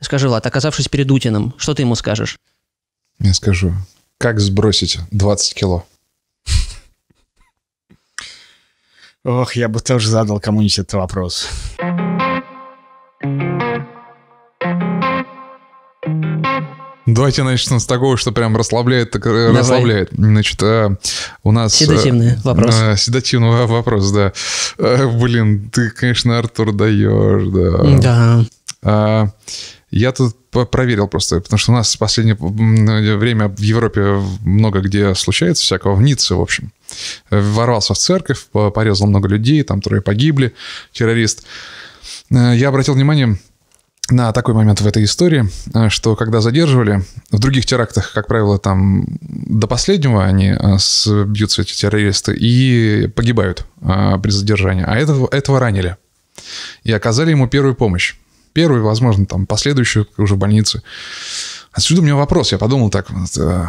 Скажи, Влад, оказавшись перед Утиным, что ты ему скажешь? Я скажу, как сбросить 20 кило? Ох, я бы тоже задал кому-нибудь этот вопрос. Давайте начнем с такого, что прям расслабляет, так э, расслабляет. Значит, э, у нас... Седативный вопрос. Э, седативный вопрос, да. Э, блин, ты, конечно, Артур даешь, да. Да. А, я тут проверил просто, потому что у нас в последнее время в Европе много где случается всякого, в Ницце, в общем. Ворвался в церковь, по- порезал много людей, там трое погибли, террорист. Э, Я обратил внимание на такой момент в этой истории, э, что когда задерживали, в других терактах, как правило, там до последнего они э, бьются, эти террористы, и погибают при задержании, а этого, этого ранили. И оказали ему первую помощь. Первую, возможно, там, последующую уже в больнице. Отсюда у меня вопрос. Я подумал так, э,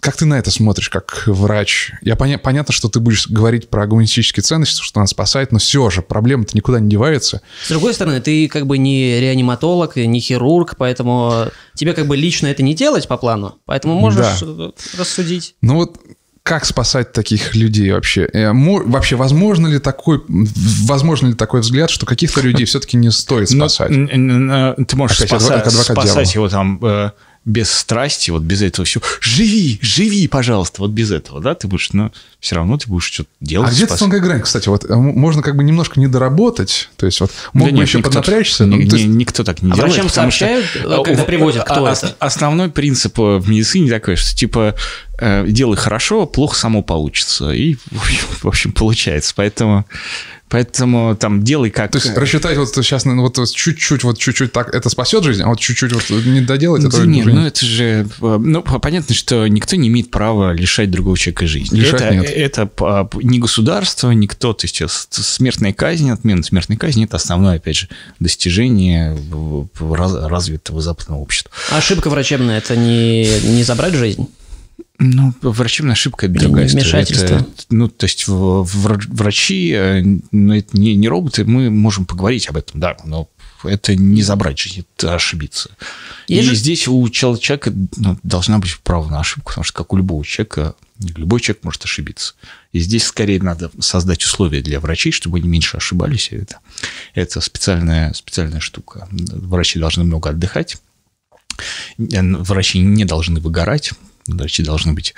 как ты на это смотришь, как врач? Я поня- понятно, что ты будешь говорить про гуманистические ценности, что нас спасает, но все же проблема-то никуда не девается. С другой стороны, ты как бы не реаниматолог, не хирург, поэтому тебе как бы лично это не делать по плану, поэтому можешь Да. рассудить. Ну вот как спасать таких людей вообще? Э, Вообще, возможно ли такой, возможно ли такой взгляд, что каких-то людей все-таки не стоит Но, спасать? ты можешь спаса- адвокат- спасать дьявола. его там э, без страсти, вот без этого всего. Живи, живи, пожалуйста, вот без этого, да, ты будешь, но все равно ты будешь что-то делать. А где-то спас- тонкая грань, кстати, вот э, можно как бы немножко не доработать, то есть вот мог Да бы нет, еще никто- поднапрячься, ни- ну, то ни- есть- никто так не А делает. врачам потому что, сообщают, э, э, когда привозят, кто а- это? Основной принцип э, в медицине такой, что типа делай хорошо, плохо само получится. И, в общем, получается. Поэтому, поэтому там делай как... То есть рассчитать вот сейчас, ну, вот чуть-чуть, вот чуть-чуть так, это спасет жизнь, а вот чуть-чуть вот не доделать, это нет, уже ну это же... э, Ну, понятно, что никто не имеет права лишать другого человека жизни. Лишать это, нет. это а, не государство, никто. То есть э, смертная казнь, отмена смертной казни – это основное, опять же, достижение раз- развитого западного общества. А ошибка врачебная – это не, не забрать жизнь? Ну, врачебная ошибка – другая история. вмешательство. Это, ну, то есть врачи, э, ну, это не, не роботы, мы можем поговорить об этом, да, но это не забрать жизнь, это ошибиться. Есть И же- здесь у чел- человека ну, должна быть право на ошибку, потому что как у любого человека, любой человек может ошибиться. И здесь скорее надо создать условия для врачей, чтобы они меньше ошибались. Это, это специальная, специальная штука. Врачи должны много отдыхать, врачи не должны выгорать, врачи должны быть,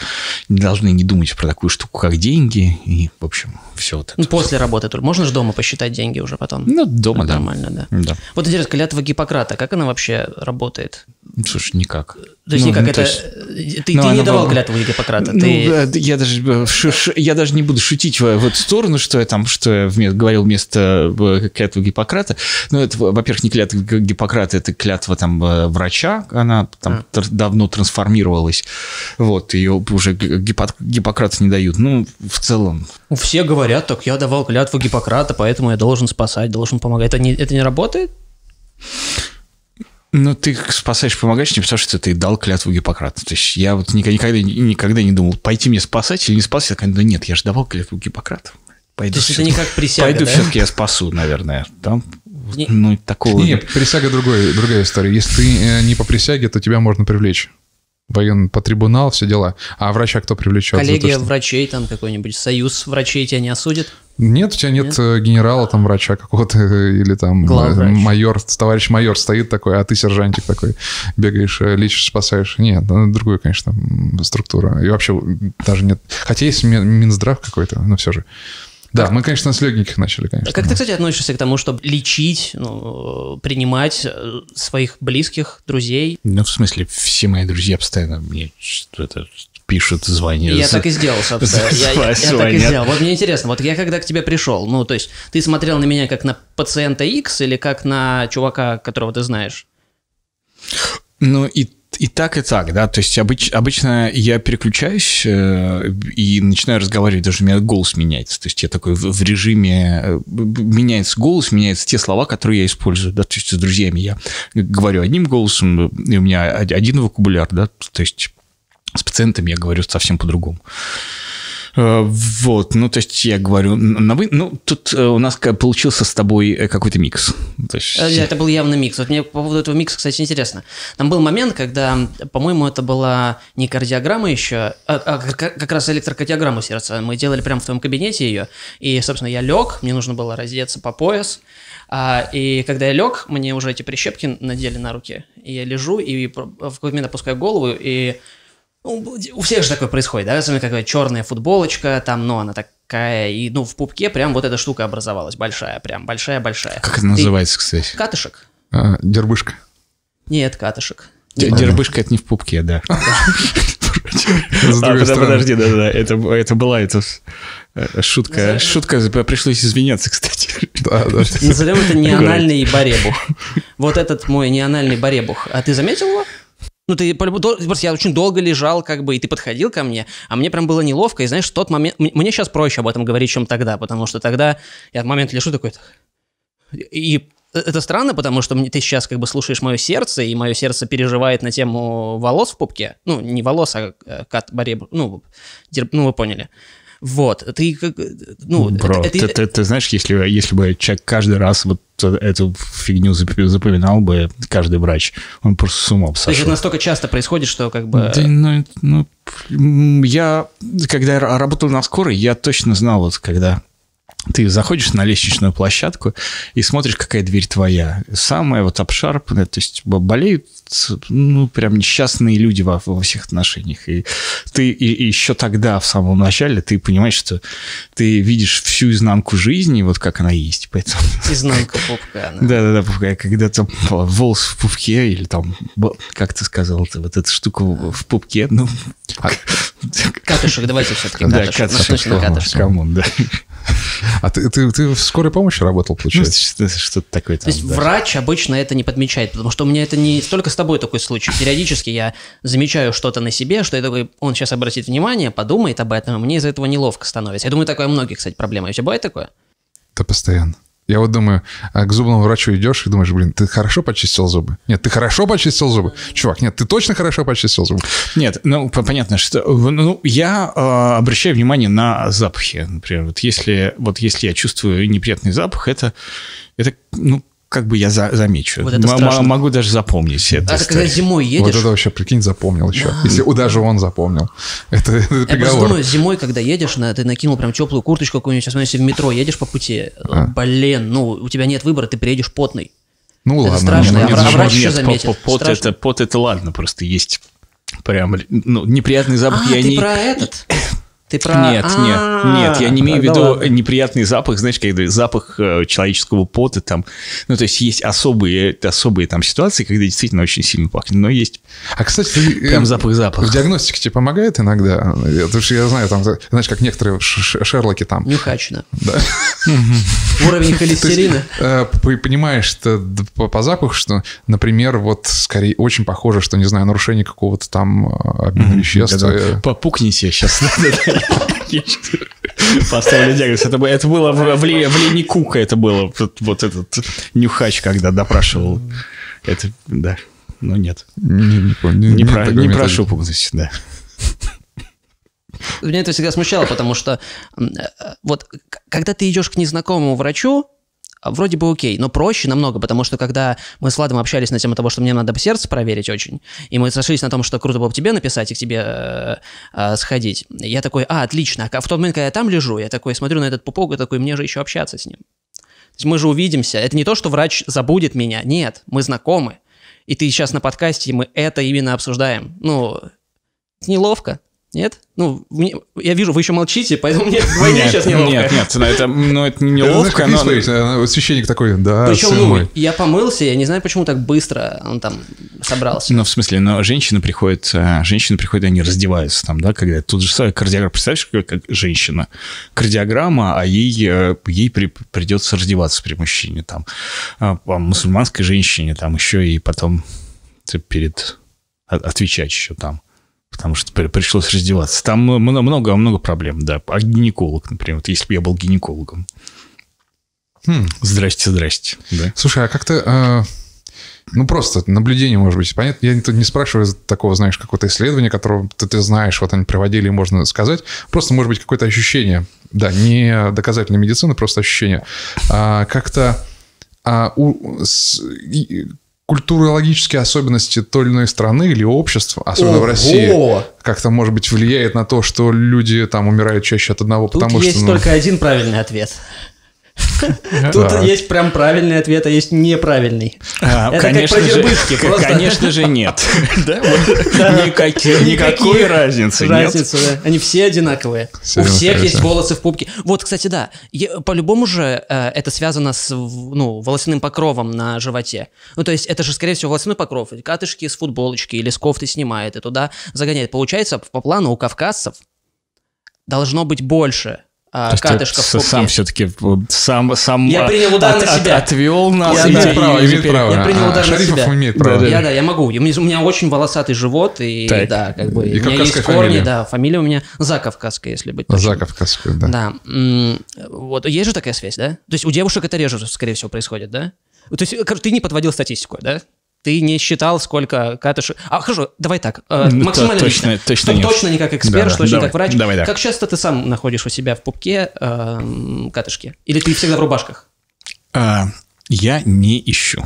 не должны не думать про такую штуку, как деньги, и, в общем, все вот это. Ну, после работы. только. Можно же дома посчитать деньги уже потом? Ну, дома, Это да. Нормально, да. Да. Вот интересно, клятва Гиппократа, как она вообще работает? Ну, Слушай, никак. То есть Ну, никак ну, это... то есть- э, Ты, ну, ты не давал вам- клятву Гиппократа? Ну, ты... э, я даже, э, ш- ш- я даже не буду шутить в, в эту сторону, что я там, что я вме- говорил вместо клятвы Гиппократа. Ну, это, во-первых, не клятва Гиппократа, это клятва там врача, она там тр- давно трансформировалась. Вот, ее уже Г- Гиппо- Гиппократу не дают. Ну, в целом, Все говорят, так я давал клятву Гиппократа, поэтому я должен спасать, должен помогать. Это не, это не работает? Ну, ты спасаешь, помогаешь не потому, что ты дал клятву Гиппократа. То есть я вот никогда, никогда, не думал, пойти мне спасать или не спасать. Я такой, да нет, я же давал клятву Гиппократа. Пойду То есть это не как присяга, Пойду да? все-таки я спасу, наверное. Там, Не- ну, такого... Нет, присяга другой, другая история. Если ты э, не по присяге, то тебя можно привлечь. Воен по трибунал, все дела. А врача кто привлечет? за то, Коллегия что- врачей, там какой-нибудь союз врачей тебя не осудит? Нет, у тебя нет, э, генерала, там, врача какого-то, э, или там Главврач. майор, товарищ майор стоит такой, а ты сержантик такой, бегаешь, э, лечишь, спасаешь. Нет, ну, другую, конечно, структура. И вообще даже нет... Хотя есть Мин- Минздрав какой-то, но все же. Да, мы, конечно, с легеньких начали, конечно. Как ты, кстати, относишься к тому, чтобы лечить, ну, принимать э, своих близких, друзей? Ну, в смысле, все мои друзья постоянно мне что-то пишут, звонят. Я так и сделал, собственно. Я, я- я так и сделал. Вот мне интересно, вот я когда к тебе пришел, ну, то есть ты смотрел на меня как на пациента X или как на чувака, которого ты знаешь? Ну, и, и так, и так, да. То есть обыч- обычно я переключаюсь э, и начинаю разговаривать, даже у меня голос меняется. То есть я такой в, в режиме... э, меняется голос, меняются те слова, которые я использую, да. То есть с друзьями я говорю одним голосом, и у меня од- один вокабуляр, да. То есть с пациентами я говорю совсем по-другому. Э, Вот, ну, то есть я говорю, на вы, ну, тут э, у нас получился с тобой э, какой-то микс. То есть, Это был явно микс. Вот мне по поводу этого микса, кстати, интересно. Там был момент, когда, по-моему, это была не кардиограмма еще, а, а как раз электрокардиограмму сердца. Мы делали прямо в твоем кабинете ее. И, собственно, я лег, мне нужно было раздеться по пояс. А, и когда я лег, мне уже эти прищепки надели на руки. И я лежу, и в какой-то момент опускаю голову, и ну, у всех же такое происходит, да, особенно какая черная футболочка, там, ну, она такая, и, ну, в пупке прям вот эта штука образовалась, большая, прям, большая-большая. как это Ты- называется, кстати? Катышек? А, Дербышка. Нет, катышек. Дербышка это не в пупке, да. А, подожди, да, да, это, это была эта э, шутка. Шутка, пришлось извиняться, кстати. Назовем это неанальный баребух. Вот этот мой неанальный баребух. А ты заметил его? Ну, ты просто я очень долго лежал, как бы, и ты подходил ко мне, а мне прям было неловко, и знаешь, в тот момент... Мне сейчас проще об этом говорить, чем тогда, потому что тогда я в момент лежу такой... И это странно, потому что ты сейчас как бы слушаешь мое сердце, и мое сердце переживает на тему волос в пупке. Ну, не волос, а э, кат баребух. Ну, дер- ну, вы поняли. Вот, ты как... Ну, Бро, это- ты, это- ты- ты знаешь, если, если бы человек каждый раз вот эту фигню зап- запоминал бы, каждый врач, он просто с умом То есть это сошел. настолько часто происходит, что как бы... Да, ну, ну, я, когда работал на скорой, я точно знал, вот когда ты заходишь на лестничную площадку и смотришь, какая дверь твоя. Самая вот обшарпанная, то есть бо- болеют, ну, прям несчастные люди во, во всех отношениях. И ты и, и еще тогда, в самом начале, ты понимаешь, что ты видишь всю изнанку жизни, вот как она есть. Поэтому Изнанка пупка. да. да-да-да, пупка. когда там волос в пупке, или там, как ты сказал, ты вот эта штука в пупке, ну... Катышек, давайте все-таки Да, катышек, Точно катышек. come on, да. А ты, ты, ты в скорой помощи работал, Ну, получается? что- что-то такое То там, есть да. врач обычно это не подмечает, потому что у меня это не столько с тобой такой случай. Периодически я замечаю что-то на себе, что я такой, он сейчас обратит внимание, подумает об этом, и мне из-за этого неловко становится. Я думаю, такое у многих, кстати, проблема. У тебя бывает такое? Да постоянно. Я вот думаю, а к зубному врачу идешь и думаешь, блин, ты хорошо почистил зубы? Нет, ты хорошо почистил зубы? Чувак, нет, ты точно хорошо почистил зубы? Нет, ну, по- понятно, что... Ну, я э, обращаю внимание на запахи. Например, вот если, вот если я чувствую неприятный запах, это, это ну, как бы я за- замечу. Вот это страшно. могу даже запомнить А ты когда историю. зимой едешь, Вот это вообще, прикинь, запомнил еще. Если у- даже он запомнил. Это, это я просто приговор. думаю, зимой, когда едешь, на, ты накинул прям теплую курточку какую-нибудь, сейчас если в метро едешь по пути, А. блин, ну, у тебя нет выбора, ты приедешь потный. Ну ладно. страшно, ну, а врач Нет, еще заметит. по- Пот, Страшно. это, пот это ладно, просто есть прям ну, неприятный запах. А, я ты не... про этот? Ты про... Нет, нет, А, нет, я не имею в виду неприятный запах, знаешь, когда запах э, человеческого пота там, ну, то есть есть особые, особые там ситуации, когда действительно очень сильно пахнет, но есть А, кстати, ты, прям э, запах-запах. В диагностике тебе помогает иногда? Потому что я знаю, там, знаешь, как некоторые Шерлоки там. Нюхачина. Да. Уровень То есть, холестерина. э, понимаешь по, запаху, что, например, вот скорее очень похоже, что, не знаю, нарушение какого-то там э, обмена веществ. Э, Попукните сейчас. Поставили диагноз. Это, это было в, в, Ли- в Ленни Кука, это было вот, этот нюхач, когда допрашивал. Это, да, ну нет. Не, не помню, не- про- не прошу пугнуть, да. Меня это всегда смущало, потому что э, вот когда ты идешь к незнакомому врачу, вроде бы окей, но проще намного, потому что когда мы с Владом общались на тему того, что мне надо бы сердце проверить очень, и мы сошлись на том, что круто было бы тебе написать и к тебе э, э, сходить, я такой, а, отлично, а в тот момент, когда я там лежу, я такой смотрю на этот пупок и такой, мне же еще общаться с ним. То есть мы же увидимся. Это не то, что врач забудет меня. Нет, мы знакомы. И ты сейчас на подкасте, и мы это именно обсуждаем. Ну, неловко. Нет? Ну, мне- я вижу, вы еще молчите, поэтому мне вдвойне сейчас неловко. Нет, нет, ну это, ну, это неловко, но... вот священник такой, да, Причем, ну, мой. я помылся, я не знаю, почему так быстро он там собрался. Ну, в смысле, но женщины приходят, э, женщины приходят, они раздеваются там, да, когда тут же самое кардиограмма. Представляешь, как, как женщина? Кардиограмма, а ей, э, ей при- придется раздеваться при мужчине там. А мусульманской женщине там еще и потом перед о- отвечать еще там. Потому что при- пришлось раздеваться. Там много, много проблем, да. А гинеколог, например, вот если бы я был гинекологом. Хм. Здрасте, здрасте. Да. Слушай, а как-то... э, Ну, просто наблюдение, может быть. Понятно, я тут не спрашиваю такого, знаешь, какого-то исследования, которого ты, ты знаешь, вот они проводили, можно сказать. Просто, может быть, какое-то ощущение. Да, не доказательная медицина, просто ощущение. А, как-то а, у, с, и, культурологические особенности той или иной страны или общества, особенно Ого! в России, как-то, может быть, влияет на то, что люди там умирают чаще от одного, Тут потому есть что... ну, только один правильный ответ. Тут есть прям правильный ответ, а есть неправильный. А, Это как конечно же, просто. конечно же нет. Да, вот никаких- Никакой Никаких разницы нет. Да. Они все одинаковые. Все У всех есть волосы в пупке. Вот, кстати, да. По-любому же э, это связано с ну, волосяным покровом на животе. Ну, то есть это же, скорее всего, волосяной покров. Катышки с футболочки или с кофты снимает и туда загоняет. Получается, по плану у кавказцев должно быть больше а, То есть ты катышков пупке. сам все-таки сам сам Я а, принял удар на себя. отвел нас. Я и- имею и- право, и имеет право. Я принял А, удар на Шарипов себя. имеет право. Да-да. Я, да, я могу. У меня, у меня очень волосатый живот, и Так. да, как бы, И у меня есть корни, фамилия. да, фамилия у меня закавказская, если быть точным. За Кавказскую, да. Да. Вот, есть же такая связь, да? То есть у девушек это реже, скорее всего, происходит, да? То есть, ты не подводил статистику, да? Ты не считал, сколько катышек... А, хорошо, давай так. э, Ну, максимально то- лично. точно- точно Чтоб нет. точно не как эксперт, Да, точно давай, как врач. давай, да. Как часто ты сам находишь у себя в пупке э, катышки? Или ты всегда в рубашках? А, Я не ищу.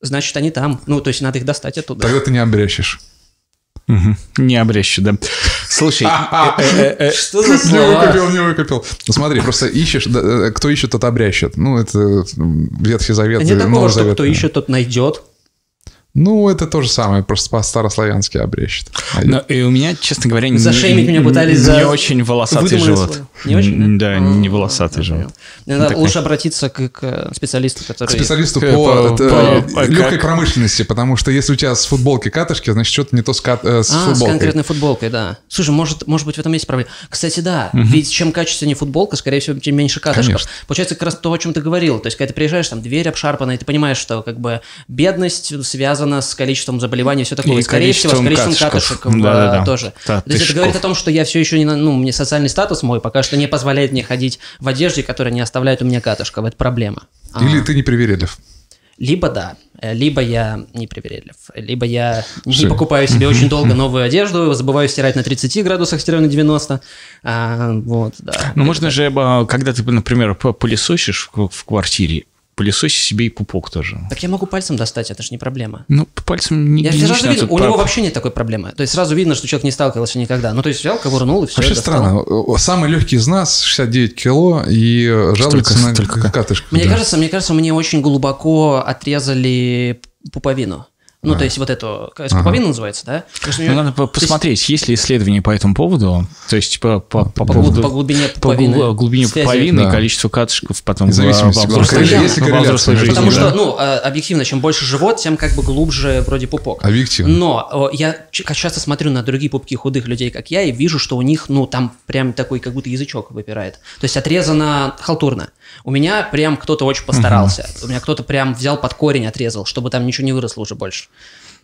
Значит, они там. Ну, то есть надо их достать оттуда. Тогда ты не обрящешь. Не обрещу, да. Слушай, А, Что за Не слова? выкупил, не выкупил. Ну смотри, просто ищешь, э, кто ищет, тот обрящет. Ну, это Ветхий Завет, Нет такого, что кто ищет, тот найдет. Ну, это то же самое, просто по-старославянски обрящет. но и у меня, честно говоря, не- Зашеймить меня пытались не за очень волосатый живот. слово. Не очень, да? Да, А, не волосатый живот. Такой. лучше обратиться к, к специалисту, который... Специалисту Э, по, по- по- э, легкой как- промышленности, потому что если у тебя с футболки катышки, значит, что-то не то с, кат- э, с А, с футболкой. конкретной футболкой, да. Слушай, может, может быть, в этом есть проблема. Кстати, да, ведь чем качественнее футболка, скорее всего, тем меньше катышков. Конечно. Получается, как раз то, о чем ты говорил. То есть, когда ты приезжаешь, там, дверь обшарпана, и ты понимаешь, что, как бы, бедность связана с количеством заболеваний и все такое. И И, скорее всего, с количеством катышков. катышек Да-да-да. а, тоже. Да, То есть, это говорит о том, что я все еще не, на- ну, мне социальный статус мой пока что не позволяет мне ходить в одежде, которая не оставляет у меня катышков. Это проблема. А. Или ты не привередлив. Либо да, э, либо я не привередлив, либо я не Всё. покупаю себе очень долго новую одежду, забываю стирать на 30 градусах, стираю на 90. А, вот, да. Ну, можно же, а, когда ты, например, пылесосишь в квартире, пылесоси себе и пупок тоже. Так я могу пальцем достать, это же не проблема. Ну, пальцем не Я не сразу лично, видно, у него вообще нет такой проблемы. То есть сразу видно, что человек не сталкивался никогда. Ну, то есть взял, ковырнул и все. Вообще странно. О, Самый легкий из нас 69 кило и жалуется Столько- на столько. катышку. Мне да. кажется, мне кажется, мне очень глубоко отрезали пуповину. Ну, то есть вот эту, как пуповина называется, да? Ну, меня- надо по- то есть посмотреть, есть ли исследования по этому поводу, то есть по, по, по по, поводу... по глубине по пуповины. глу- глубине связи. пуповины Да. и количество катышков потом И зависимости, во- взрослой- во жизни. Потому да. что, ну, э, объективно, чем больше живот, тем как бы глубже вроде пупок. Объективно. Но о, я часто смотрю на другие пупки худых людей, как я, и вижу, что у них, ну, там прям такой, как будто язычок выпирает. То есть отрезано халтурно. У меня прям кто-то очень постарался. У меня кто-то прям взял под корень, отрезал, чтобы там ничего не выросло уже больше.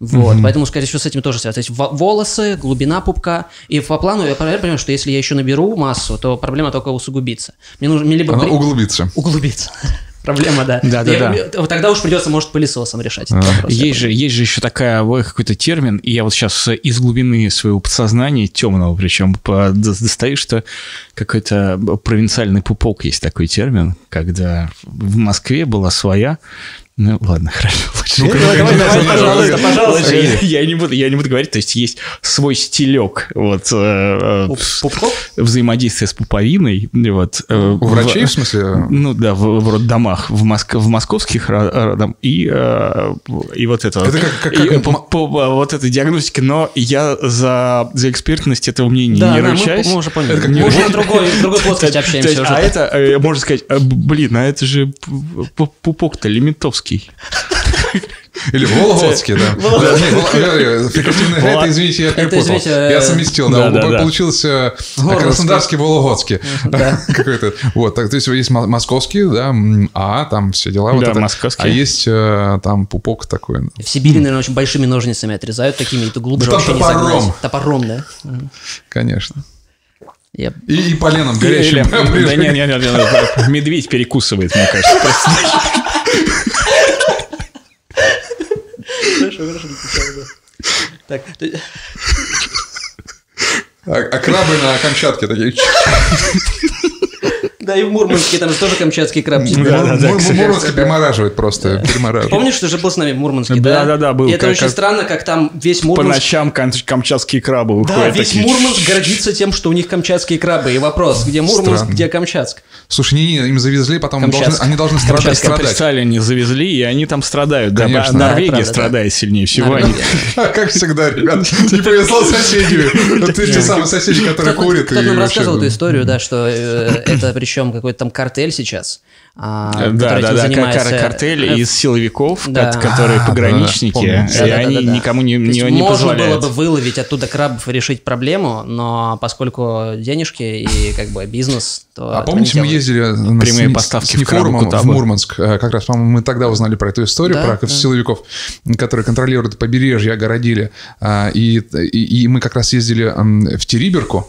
Вот, поэтому, скорее всего, с этим тоже связано. То есть во- волосы, глубина пупка. И по плану я понимаю, что если я еще наберу массу, то проблема только усугубится. Мне нужно мне либо Она бри- углубится. углубиться. Проблема, да. Да-да-да. Я- вот Тогда уж придется, может, пылесосом решать этот вопрос. Есть же, есть же еще такая, ой, какой-то термин, и я вот сейчас из глубины своего подсознания, темного причем, достаю, что какой-то провинциальный пупок есть такой термин, когда в Москве была своя, ну ладно, хорошо. лучше- Ну-ка, Давай, давай, давай, пожалуйста, пожалуйста. Я, я не буду, я не буду говорить, то есть есть свой стилек вот, э, э, взаимодействия с пуповиной. Вот, э, У в- врачей, в смысле? ну да, в, в роддомах, в, Моск- в московских ро- родом и, э, и вот это. Это как- как- И, как- по, по- вот этой диагностики, но я за, за экспертность этого мнения Да, не да, мы, ручаюсь. мы уже поняли. Это как мы уже на другой, в другой плоскости общаемся а это, э, можно сказать, э, блин, а это же пупок-то лимитовский. Или Вологодский, да. Не, фрикативный это, извините, я перепутал. извините, э, Я совместил, да. Получился э, Вологодский. Краснодарский, Вологодский. Какой-то. Вот, так, то есть есть мо- московский, да, а там все дела. Да, московский. А есть э, там пупок такой. В Сибири, наверное, очень большими ножницами отрезают такими, и ты глубже вообще не топором. загнать. Топором, да? Конечно. Я- И, и поленом горячим. да нет, нет, нет, медведь перекусывает, мне кажется. Хорошо, хорошо. Так, А, а крабы на Камчатке такие. Да, и в Мурманске там же тоже камчатский краб. Мур- Мур- Мурманский перемораживает просто. Перемораживает. Помнишь, ты же был с нами в Мурманске, да? Да-да-да, был. И это очень странно, как там весь По Мурманск... ночам кам- камчатские крабы Да, выходят. весь такие. Мурманск гордится тем, что у них камчатские крабы. И вопрос, где Мурманск, где Камчатск? Слушай, не-не, им завезли, потом они должны страдать. Страдать. Они завезли, и они там страдают. Да, Конечно. Норвегия Да, страдает сильнее всего. А Как всегда, ребят, не повезло соседями. Вот эти самые соседи, которые курят. кто-то и нам рассказывал ну, эту историю, да, что э, это причем какой-то там картель сейчас, а, Да, который да, этим да, кар- занимается. картели Э, из силовиков, Да. ко- которые А, пограничники, да, помню. и Да-да-да-да-да. они никому не, То есть не, не можно позволяют. было бы выловить оттуда крабов и решить проблему, но поскольку денежки и как бы бизнес, то А помните, не мы ездили на Прямые с- поставки с в Крабу в. Мурманск. Э, Как раз, по-моему, мы тогда узнали про эту историю, Да, про да. силовиков, которые контролируют побережье, огородили. А, И, и, и мы как раз ездили в Териберку,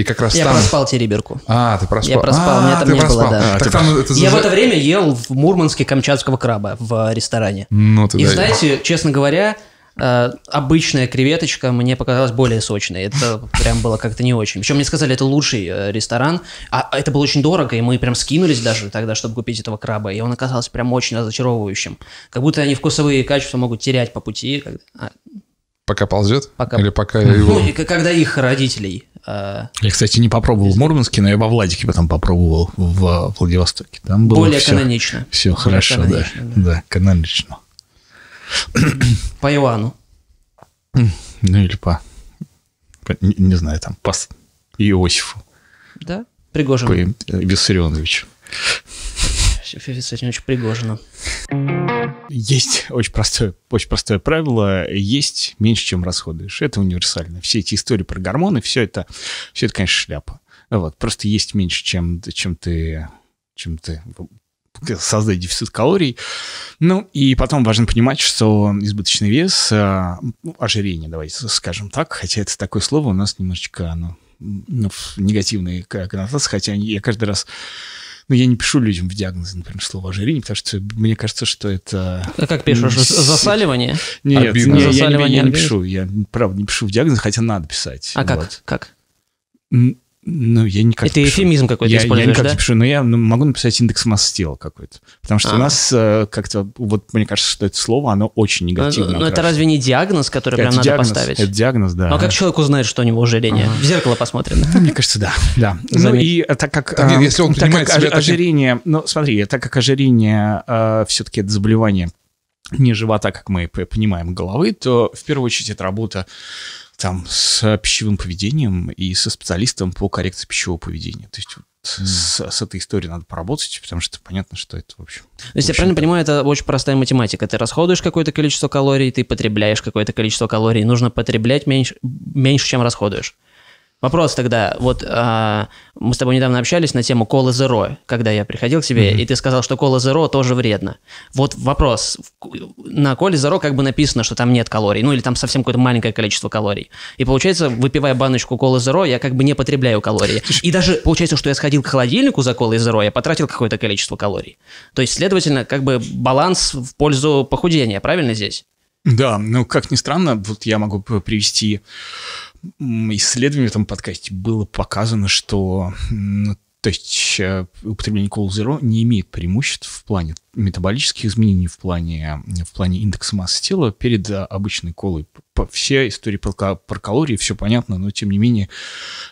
и как раз Я там... проспал Териберку. А, ты проспал. Я проспал, а, меня там не было, проспал. да. А, Так там это Я в это время ел в Мурманске камчатского краба в ресторане. Ну, ты И знаете, честно говоря, э, обычная креветочка мне показалась более сочной. Это прям было как-то не очень. Причем мне сказали, это лучший э, ресторан. А это было очень дорого, и мы прям скинулись даже тогда, чтобы купить этого краба. И он оказался прям очень разочаровывающим. Как будто они вкусовые качества могут терять по пути. а, Пока ползет? Пока- Или пока его... Ну, когда их родителей... э, Я, кстати, не попробовал в Мурманске, но я во Владике потом попробовал в Владивостоке. Там было более все, канонично. Все Более хорошо, да. канонично, да. Да, канонично. По Иоанну. Ну или по, по- не, не знаю, там, по Иосифу, Да? Пригожин. по э, Виссарионовичу. Федор Владимирович Пригожина. Есть очень простое, очень простое правило. Есть меньше, чем расходуешь. Это универсально. Все эти истории про гормоны, все это, все это, конечно, шляпа. Вот. Просто есть меньше, чем, чем ты, чем ты создать дефицит калорий. Ну, и потом важно понимать, что избыточный вес, а, ну, ожирение, давайте скажем так, хотя это такое слово у нас немножечко, оно, ну, в негативной коннотации, хотя я каждый раз ну, я не пишу людям в диагнозы, например, слово ожирение, потому что мне кажется, что это... А как пишешь? Засаливание? Нет, Обидно. не, я, не- Засаливание я не пишу, я правда не пишу в диагноз, хотя надо писать. А как? Вот. Как? М, Ну, я никак Это пишу. эфемизм какой-то я, я используешь, никак да? не пишу, но я ну, могу написать индекс массы тела какой-то. Потому что А. у нас э, как-то, вот мне кажется, что это слово, оно очень Но, негативно. но это окрашено. разве не диагноз, который прям Это надо диагноз, поставить? Это диагноз, да. Ну а как человек узнает, что у него ожирение? В зеркало посмотрим. Ну, Мне кажется, да, да. Ну и э, так как, Так, а, если он так как себя ож- таким- ожирение, ну смотри, так как ожирение все-таки это заболевание не живота, как мы понимаем, головы, то в первую очередь это работа там с пищевым поведением и со специалистом по коррекции пищевого поведения. То есть вот с, с этой историей надо поработать, потому что понятно, что это, в общем... То есть я правильно понимаю, это очень простая математика. Ты расходуешь какое-то количество калорий, ты потребляешь какое-то количество калорий. Нужно потреблять меньше, меньше чем расходуешь. Вопрос тогда, вот а, мы с тобой недавно общались на тему колы Zero, когда я приходил к тебе, и ты сказал, что кола Zero тоже вредно. Вот вопрос, на коле Zero как бы написано, что там нет калорий, ну или там совсем какое-то маленькое количество калорий. И получается, выпивая баночку колы Zero, я как бы не потребляю калории. И даже получается, что я сходил к холодильнику за колой Zero, я потратил какое-то количество калорий. То есть, следовательно, как бы баланс в пользу похудения, правильно здесь? Да, ну, как ни странно, вот я могу привести м, исследование в этом подкасте. Было показано, что то есть э, употребление Cool Zero не имеет преимуществ в плане метаболических изменений, в плане, в плане индекса массы тела перед э, обычной колой. По- Все истории про, про калории, все понятно, но тем не менее.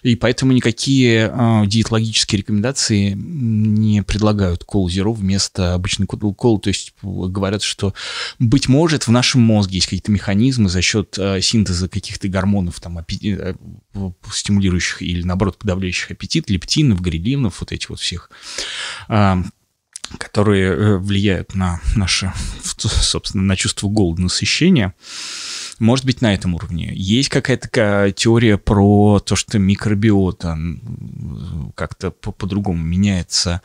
И поэтому никакие э, диетологические рекомендации не предлагают Cool Zero вместо обычной Cola. То есть э, говорят, что быть может, в нашем мозге есть какие-то механизмы за счет э, синтеза каких-то гормонов, там, аппе- э, в- стимулирующих или, наоборот, подавляющих аппетит, лептинов, грилинов, вот этих вот всех, а, которые э, влияют на наше, собственно, на чувство голода, насыщения. Может быть, на этом уровне. Есть какая-то теория про то, что микробиота как-то по- по-другому меняется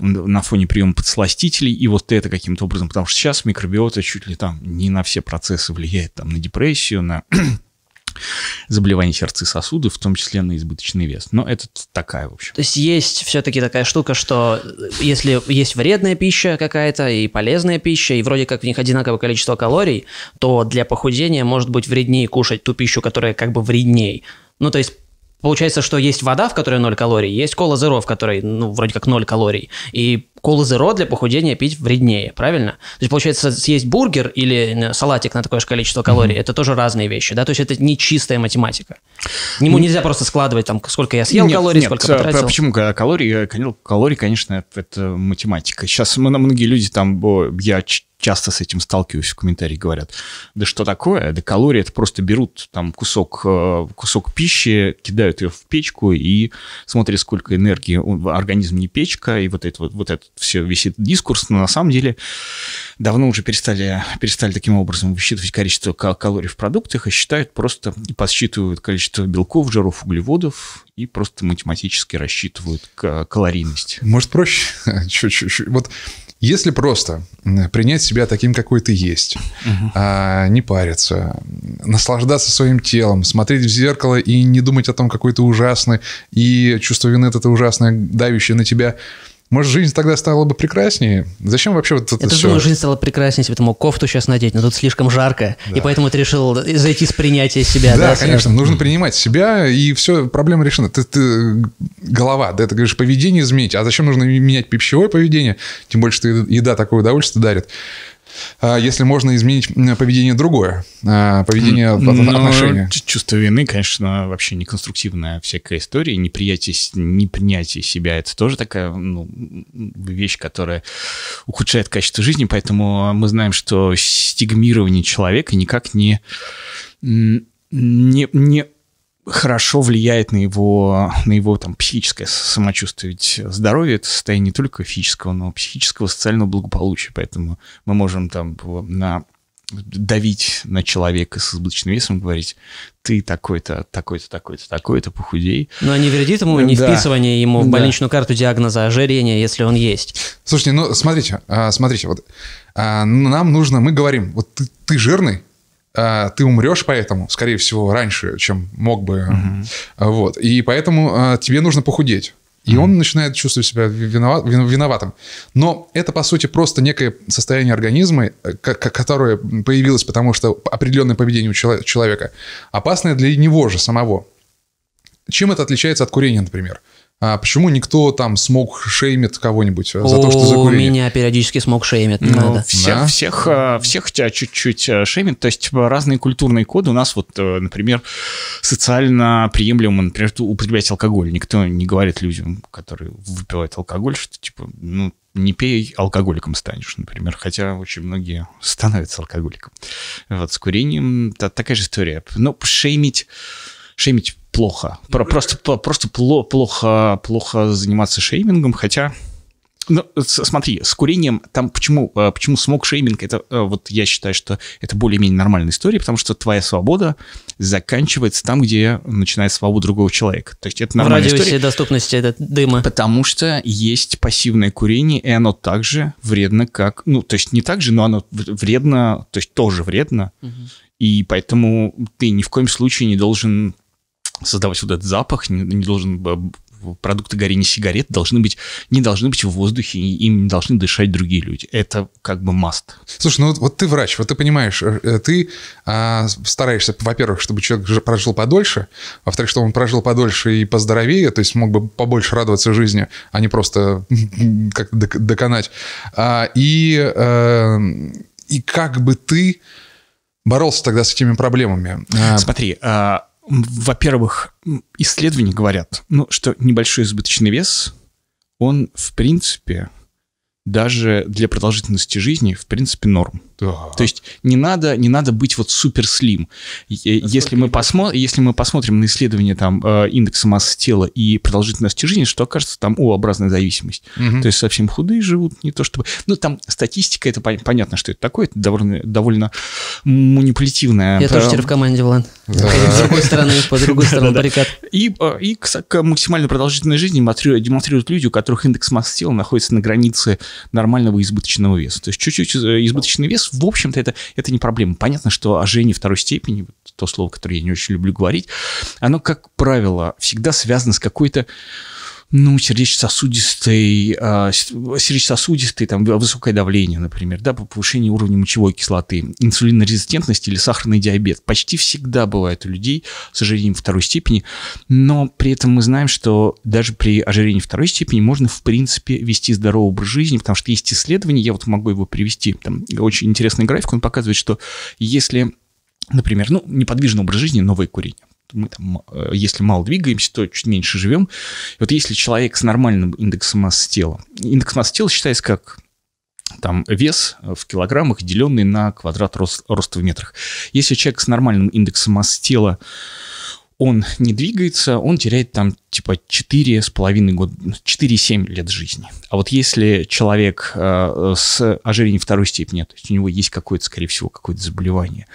на фоне приема подсластителей, и вот это каким-то образом, потому что сейчас микробиота чуть ли там не на все процессы влияет, там, на депрессию, на заболеваний сердца и сосудов, в том числе на избыточный вес. Но это такая, в общем. То есть есть все-таки такая штука, что если есть вредная пища какая-то и полезная пища, и вроде как в них одинаковое количество калорий, то для похудения может быть вреднее кушать ту пищу, которая как бы вредней. Ну, то есть Получается, что есть вода, в которой 0 калорий, есть кола зеро, в которой, ну, вроде как 0 калорий. И колу зеро для похудения пить вреднее, правильно? То есть, получается, съесть бургер или салатик на такое же количество калорий, mm-hmm. это тоже разные вещи, да? То есть, это не чистая математика. Ему нельзя просто складывать, там, сколько я съел нет, калорий, нет, сколько потратил. Почему калории? Калории, конечно, это математика. Сейчас многие люди там, я часто с этим сталкиваюсь в комментариях, говорят, да что такое, да калории это просто берут там кусок, э, кусок пищи, кидают ее в печку и смотрят, сколько энергии организм не печка, и вот это вот, вот это все висит дискурс, но на самом деле давно уже перестали, перестали таким образом высчитывать количество калорий в продуктах, и считают просто, подсчитывают количество белков, жиров, углеводов, и просто математически рассчитывают калорийность. Может, проще? Чуть-чуть. Вот если просто принять себя таким, какой ты есть, угу. а, не париться, наслаждаться своим телом, смотреть в зеркало и не думать о том, какой ты ужасный, и чувство вины это ужасное, давящее на тебя – может, жизнь тогда стала бы прекраснее? Зачем вообще вот это Я все? думаю, жизнь стала прекраснее, если бы ты мог кофту сейчас надеть, но тут слишком жарко, да. и поэтому ты решил зайти с принятия себя. Да, да конечно, сразу? нужно принимать себя, и все, проблема решена. Ты, ты голова, да, ты говоришь, поведение изменить, а зачем нужно менять пищевое поведение? Тем больше, что еда такое удовольствие дарит. А, если можно изменить поведение другое, а, поведение Но отношения. Чувство вины, конечно, вообще неконструктивная всякая история. Неприятие, непринятие себя – это тоже такая ну, вещь, которая ухудшает качество жизни, поэтому мы знаем, что стигмирование человека никак не, не, не хорошо влияет на его, на его там, психическое самочувствие. Ведь здоровье – это состояние не только физического, но и психического, социального благополучия. Поэтому мы можем там на давить на человека с избыточным весом, говорить, ты такой-то, такой-то, такой-то, такой-то, похудей. Но не вредит ему не да. вписывание ему в больничную да. карту диагноза ожирения, если он есть. Слушайте, ну смотрите, а, смотрите, вот а, нам нужно, мы говорим, вот ты, ты жирный, а, ты умрешь поэтому, скорее всего, раньше, чем мог бы. Угу. Вот. И поэтому а, тебе нужно похудеть. И он начинает чувствовать себя виноват, виноватым. Но это, по сути, просто некое состояние организма, э, которое появилось потому, что определенное поведение у человека опасное для него же самого. Чем это отличается от курения, например? А почему никто там смог шеймит кого-нибудь за то, что за курение? меня периодически смог шеймит, ну, надо. Всех, да? всех, всех тебя чуть-чуть э, шеймит, то есть типа, разные культурные коды. У нас вот, э, например, социально приемлемо, например, употреблять алкоголь. Никто не говорит людям, которые выпивают алкоголь, что типа, ну, не пей, алкоголиком станешь, например. Хотя очень многие становятся алкоголиком. Вот с курением такая же история. Но шеймить, шеймить плохо. Про, просто просто плохо, плохо заниматься шеймингом, хотя... Ну, смотри, с курением, там почему, э, почему смог-шейминг, это э, вот я считаю, что это более-менее нормальная история, потому что твоя свобода заканчивается там, где начинает свобода другого человека. То есть это нормальная В радиусе история. доступности это дыма. Потому что есть пассивное курение, и оно также вредно, как... Ну, то есть не так же, но оно вредно, то есть тоже вредно. Угу. И поэтому ты ни в коем случае не должен создавать вот этот запах, не, не должен продукты горения сигарет должны быть, не должны быть в воздухе, и им не должны дышать другие люди. Это как бы must. Слушай, ну вот, вот ты врач, вот ты понимаешь, э, э, ты а, стараешься, во-первых, чтобы человек прожил подольше, во-вторых, чтобы он прожил подольше и поздоровее, то есть мог бы побольше радоваться жизни, а не просто как доконать. А, и, а, и как бы ты боролся тогда с этими проблемами? А, Смотри, а во-первых, исследования говорят, ну, что небольшой избыточный вес, он, в принципе, даже для продолжительности жизни, в принципе, норм. Да. То есть не надо, не надо быть вот супер слим. Если мы, посмо... если мы посмотрим на исследование там э, индекса массы тела и продолжительности жизни, что окажется там О-образная зависимость. Угу. То есть совсем худые живут, не то чтобы... Ну, там статистика, это понятно, что это такое, это довольно, довольно манипулятивная. Я тоже теперь в команде, Влад. С другой стороны, по другой стороне баррикад. И, э, и к максимально продолжительной жизни демонстрируют люди, у которых индекс массы тела находится на границе нормального избыточного веса. То есть чуть-чуть э, избыточный вес в общем-то, это, это не проблема. Понятно, что ожирение второй степени, то слово, которое я не очень люблю говорить, оно, как правило, всегда связано с какой-то ну, сердечно-сосудистой, э, сердечно-сосудистой, там, высокое давление, например, да, повышение уровня мочевой кислоты, инсулинорезистентность или сахарный диабет. Почти всегда бывает у людей с ожирением второй степени, но при этом мы знаем, что даже при ожирении второй степени можно, в принципе, вести здоровый образ жизни, потому что есть исследования, я вот могу его привести, там очень интересный график, он показывает, что если например, ну, неподвижный образ жизни, новое курение мы там, э, если мало двигаемся, то чуть меньше живем. И вот если человек с нормальным индексом массы тела, индекс массы тела считается как там вес в килограммах, деленный на квадрат рост, роста в метрах. Если человек с нормальным индексом массы тела он не двигается, он теряет там типа 4,5 года, 4,7 лет жизни. А вот если человек э, с ожирением второй степени, то есть у него есть какое-то, скорее всего, какое-то заболевание,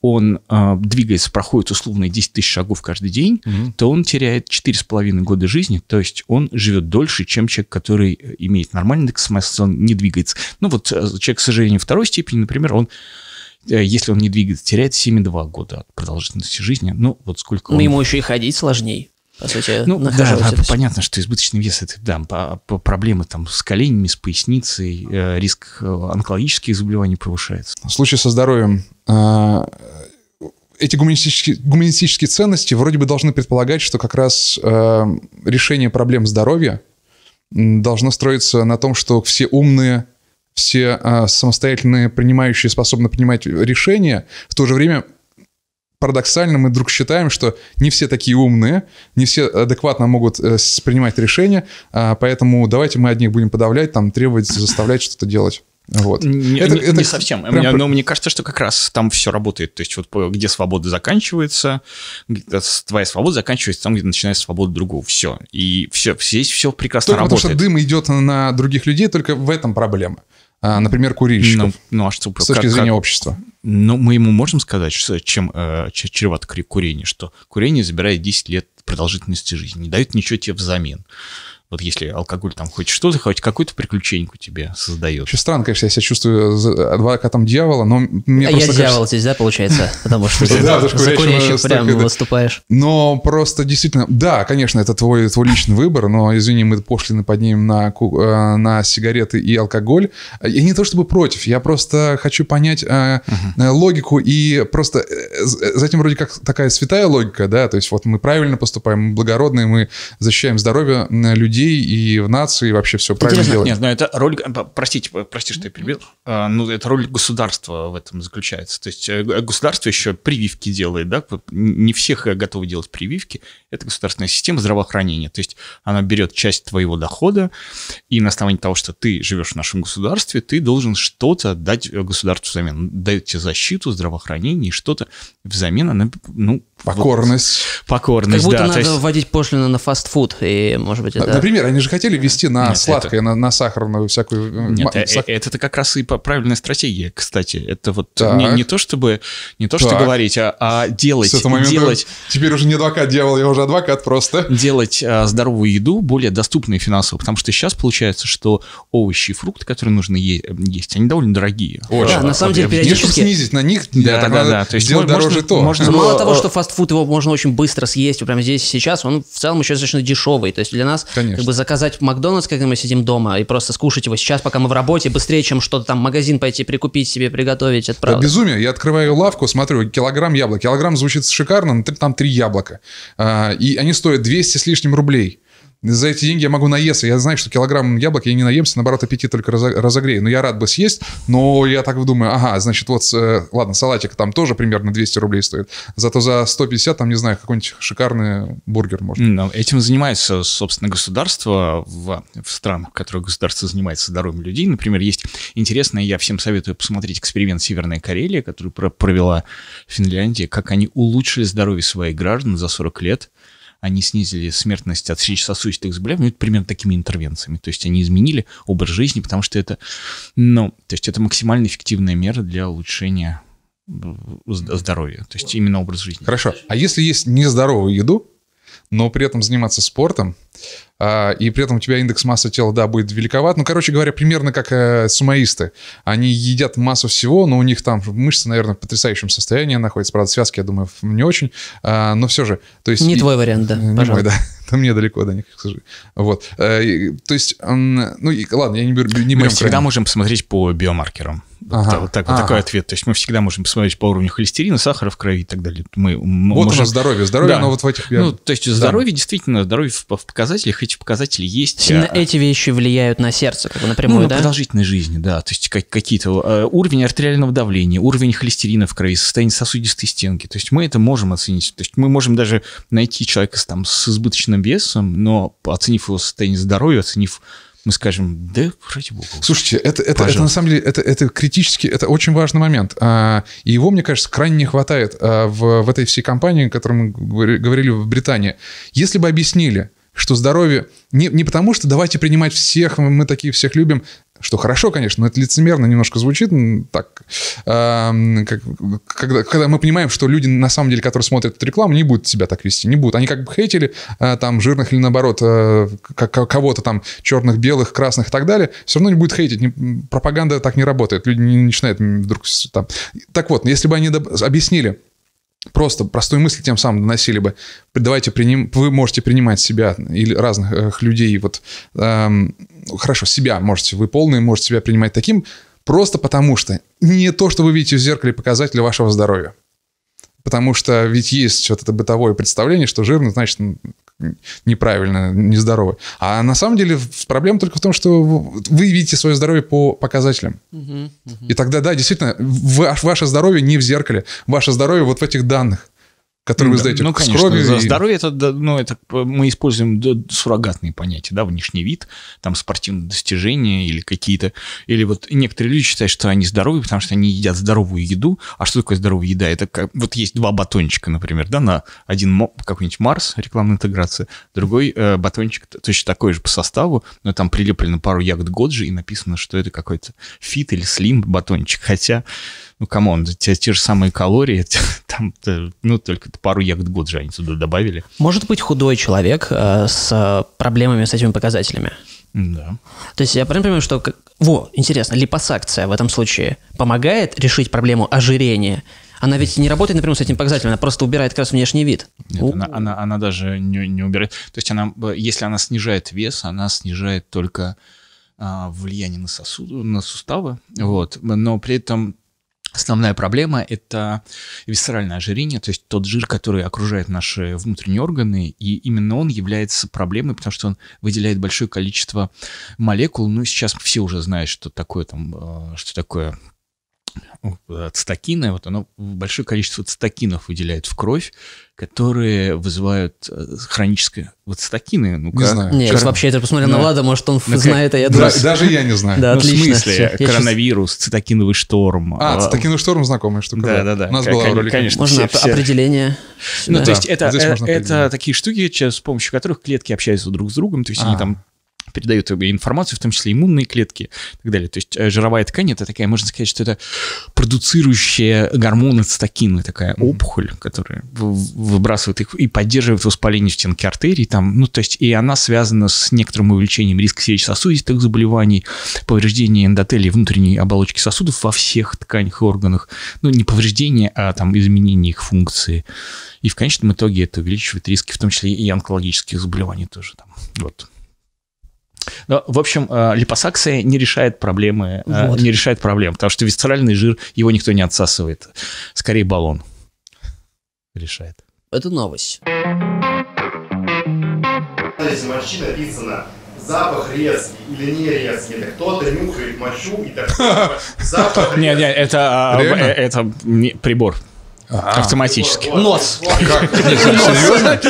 он э, двигается, проходит условно 10 тысяч шагов каждый день, угу. то он теряет 4,5 года жизни, то есть он живет дольше, чем человек, который имеет нормальный индекс массы, он не двигается. Ну вот э, человек с ожирением второй степени, например, он если он не двигается, теряет 7,2 года от продолжительности жизни. Ну, вот сколько Но ему еще и ходить сложнее. По сути, ну, да, да, понятно, что избыточный вес это да, по, по проблемы там с коленями, с поясницей, э, риск э, онкологических заболеваний повышается. В случае со здоровьем э, эти гуманистические, гуманистические ценности вроде бы должны предполагать, что как раз э, решение проблем здоровья должно строиться на том, что все умные, все а, самостоятельные принимающие способны принимать решения, в то же время парадоксально мы вдруг считаем, что не все такие умные, не все адекватно могут э, принимать решения, а, поэтому давайте мы одних будем подавлять, там, требовать, заставлять что-то делать. Вот. Не, это, не, это не совсем. Прям... Мне, но мне кажется, что как раз там все работает. То есть вот где свобода заканчивается, твоя свобода заканчивается там, где начинается свобода другого. Все. И все, здесь все прекрасно только работает. потому что дым идет на других людей, только в этом проблема. А, например, курильщиков. Ну, ну а что, с точки как, зрения как, общества. Ну, мы ему можем сказать, что, чем э, чревато курение, что курение забирает 10 лет продолжительности жизни, не дает ничего тебе взамен. Вот если алкоголь там хоть что-то, хоть какую-то приключеньку тебе создает. Очень странно, конечно, я себя чувствую адвокатом дьявола, но мне а я кажется... дьявол здесь, да, получается? Потому что ты за курящих прям выступаешь. Но просто действительно, да, конечно, это твой твой личный выбор, но, извини, мы пошлины поднимем на, э, на сигареты и алкоголь. Я не то чтобы против, я просто хочу понять э, логику и просто... Затем вроде как такая святая логика, да, то есть вот мы правильно поступаем, мы благородные, мы защищаем здоровье людей, и в нации, и вообще все правильно делать. Нет, но это роль, простите, прости, что я перебил, ну, это роль государства в этом заключается. То есть э, государство еще прививки делает, да, не всех готовы делать прививки, это государственная система здравоохранения. То есть она берет часть твоего дохода, и на основании того, что ты живешь в нашем государстве, ты должен что-то дать государству взамен. Тебе защиту, здравоохранение, и что-то взамен она, ну... Покорность. Вот, покорность, Как будто да. надо есть... вводить пошлину на фастфуд, и, может быть, это... Например, они же хотели ввести на Нет, сладкое, это... на, на сахарную всякую... Э, Нет, м- сах... это, это как раз и правильная стратегия, кстати. Это вот не, не то, чтобы не то, что так. говорить, а, а делать... С этого момента делать... Теперь уже не адвокат дьявол, я уже адвокат просто. Делать а, здоровую еду более доступной финансово, потому что сейчас получается, что овощи и фрукты, которые нужно е- есть, они довольно дорогие. Очень. Да, на самом деле периодически... Снизить на них, да, да, да, да. То есть сделать можно, дороже то. Можно, мало того, что фастфуд его можно очень быстро съесть, прямо здесь и сейчас, он в целом еще достаточно дешевый. То есть для нас Конечно. как бы заказать в Макдональдс, когда мы сидим дома, и просто скушать его сейчас, пока мы в работе, быстрее, чем что-то там в магазин пойти прикупить себе, приготовить, это правда. Да, безумие. Я открываю лавку, смотрю, килограмм яблок. Килограмм звучит шикарно, но там три яблока. А, и они стоят 200 с лишним рублей за эти деньги я могу наесться. Я знаю, что килограмм яблок я не наемся, наоборот, аппетит только разогрею. Но я рад бы съесть, но я так думаю, ага, значит, вот, э, ладно, салатик там тоже примерно 200 рублей стоит. Зато за 150 там, не знаю, какой-нибудь шикарный бургер можно. Но этим занимается, собственно, государство в, в странах, в которых государство занимается здоровьем людей. Например, есть интересное, я всем советую посмотреть эксперимент Северная Карелия, который провела Финляндия, как они улучшили здоровье своих граждан за 40 лет они снизили смертность от сердечно-сосудистых заболеваний ну, примерно такими интервенциями. То есть они изменили образ жизни, потому что это, ну, то есть это максимально эффективная мера для улучшения э, здоровья. То есть именно образ жизни. Хорошо. А если есть нездоровую еду, но при этом заниматься спортом, и при этом у тебя индекс массы тела, да, будет великоват. Ну, короче говоря, примерно как э, сумоисты. Они едят массу всего, но у них там мышцы, наверное, в потрясающем состоянии находятся. Правда, связки, я думаю, не очень, а, но все же. То есть, Не твой вариант, да, Не пожалуй. мой, да. Там мне далеко до них, к сожалению. Вот. Э, и- То есть, ну, и ладно, я не беру, не Мы всегда крайне. можем посмотреть по биомаркерам. Вот, Ага, так- вот, так- вот ага. такой ответ. То есть мы всегда можем посмотреть по уровню холестерина, сахара в крови и так далее. Мы Вот можем... оно здоровье. Здоровье, Да. но вот в этих... Ну, то есть здоровье действительно, здоровье в, в показателях, эти показатели есть. Именно а- эти вещи влияют на сердце, как бы Ну, напрямую, на да? продолжительность жизни, да. То есть как- какие-то э, уровень артериального давления, уровень холестерина в крови, состояние сосудистой стенки. То есть мы это можем оценить. То есть мы можем даже найти человека с, там, с избыточным весом, но оценив его состояние здоровья, оценив, мы скажем, да, ради бога. Слушайте, это, это, это на самом деле, это, это критически, это очень важный момент. А, И его, мне кажется, крайне не хватает а, в, в этой всей компании, о которой мы говори- говорили в Британии. Если бы объяснили, что здоровье не, не потому, что давайте принимать всех, мы такие всех любим, что хорошо, конечно, но это лицемерно немножко звучит так, м, как- когда, когда мы понимаем, что люди, на самом деле, которые смотрят эту рекламу, не будут себя так вести, не будут. Они как бы хейтили а, там жирных или наоборот к- кого-то там черных, белых, красных и так далее, все равно не будет хейтить. Не- пропаганда так не работает. Люди не начинают вдруг там. Так вот, если бы они объяснили, просто простую мысль тем самым доносили бы. Давайте приним, вы можете принимать себя или разных людей. Вот эм, хорошо, себя можете, вы полные, можете себя принимать таким, просто потому что не то, что вы видите в зеркале показатели вашего здоровья. Потому что ведь есть вот это бытовое представление, что жирно, значит, неправильно, нездорово. А на самом деле проблема только в том, что вы видите свое здоровье по показателям. И тогда, да, действительно, ваш- ваше здоровье не в зеркале, ваше здоровье вот в этих данных, которые вы Да, сдаете ну, с конечно, кровью. за и- здоровье это, да, ну, это мы используем суррогатные понятия, да, внешний вид, там спортивные достижения или какие-то, или вот некоторые люди считают, что они здоровые, потому что они едят здоровую еду. А что такое здоровая еда? Это как, вот есть два батончика, например, да, на один какой-нибудь Марс, рекламная интеграция, другой э, батончик точно такой же по составу, но там прилеплено пару ягод Годжи и написано, что это какой-то fit или slim батончик, хотя ну, come on, те, те же самые калории, там, э, ну, только пару ягод Годжи они туда добавили. Может быть худой человек э, с э, проблемами с этими показателями? Да. То есть я правильно понимаю, что... как- Во, интересно, липосакция в этом случае помогает решить проблему ожирения? Она ведь не работает напрямую с этим показателем, она просто убирает как раз внешний вид. Нет, она, она, она даже не, не убирает. То есть она, э, если она снижает вес, она снижает только а, влияние на сосуды, на суставы. Вот. Но при этом основная проблема – это висцеральное ожирение, то есть тот жир, который окружает наши внутренние органы, и именно он является проблемой, потому что он выделяет большое количество молекул. Ну, сейчас все уже знают, что такое там, э, что такое цитокины, вот оно большое количество цитокинов выделяет в кровь, которые вызывают э, хроническое... Вот цитокины, ну Не знаю. Не, я Чё- вообще это посмотрел на Да. Влада, может, он Ну, как- знает, а я Да, думаю... даже я не знаю. Да, ну, отлично. в смысле, я щас- коронавирус, цитокиновый шторм. А, э, цитокиновый шторм знакомая штука. Да-да-да, У нас к- была ролик. конечно. Можно все- оп- все- определение. Ну, сюда. то есть Да, это, э, это такие штуки, с помощью которых клетки общаются друг с другом, то есть они А. там передают информацию, в том числе иммунные клетки и так далее. То есть э, жировая ткань это такая, можно сказать, что это продуцирующая гормоны цитокины, такая опухоль, которая выбрасывает их и поддерживает воспаление в стенке артерий. Там, ну, то есть и она связана с некоторым увеличением риска сердечно-сосудистых заболеваний, повреждения эндотелия внутренней оболочки сосудов во всех тканях и органах. Ну, не повреждение, а там изменение их функции. И в конечном итоге это увеличивает риски, в том числе и онкологических заболеваний тоже. Там. Вот. Но, в общем, э, липосакция не решает проблемы, э, Вот. не решает проблем, потому что висцеральный жир, его никто не отсасывает. Скорее баллон решает. Это новость. анализе мочи написано запах резкий или не резкий. Это кто-то нюхает мочу и такой запах Не, не, это, а, э, это не- прибор автоматически. Нос. Серьезно?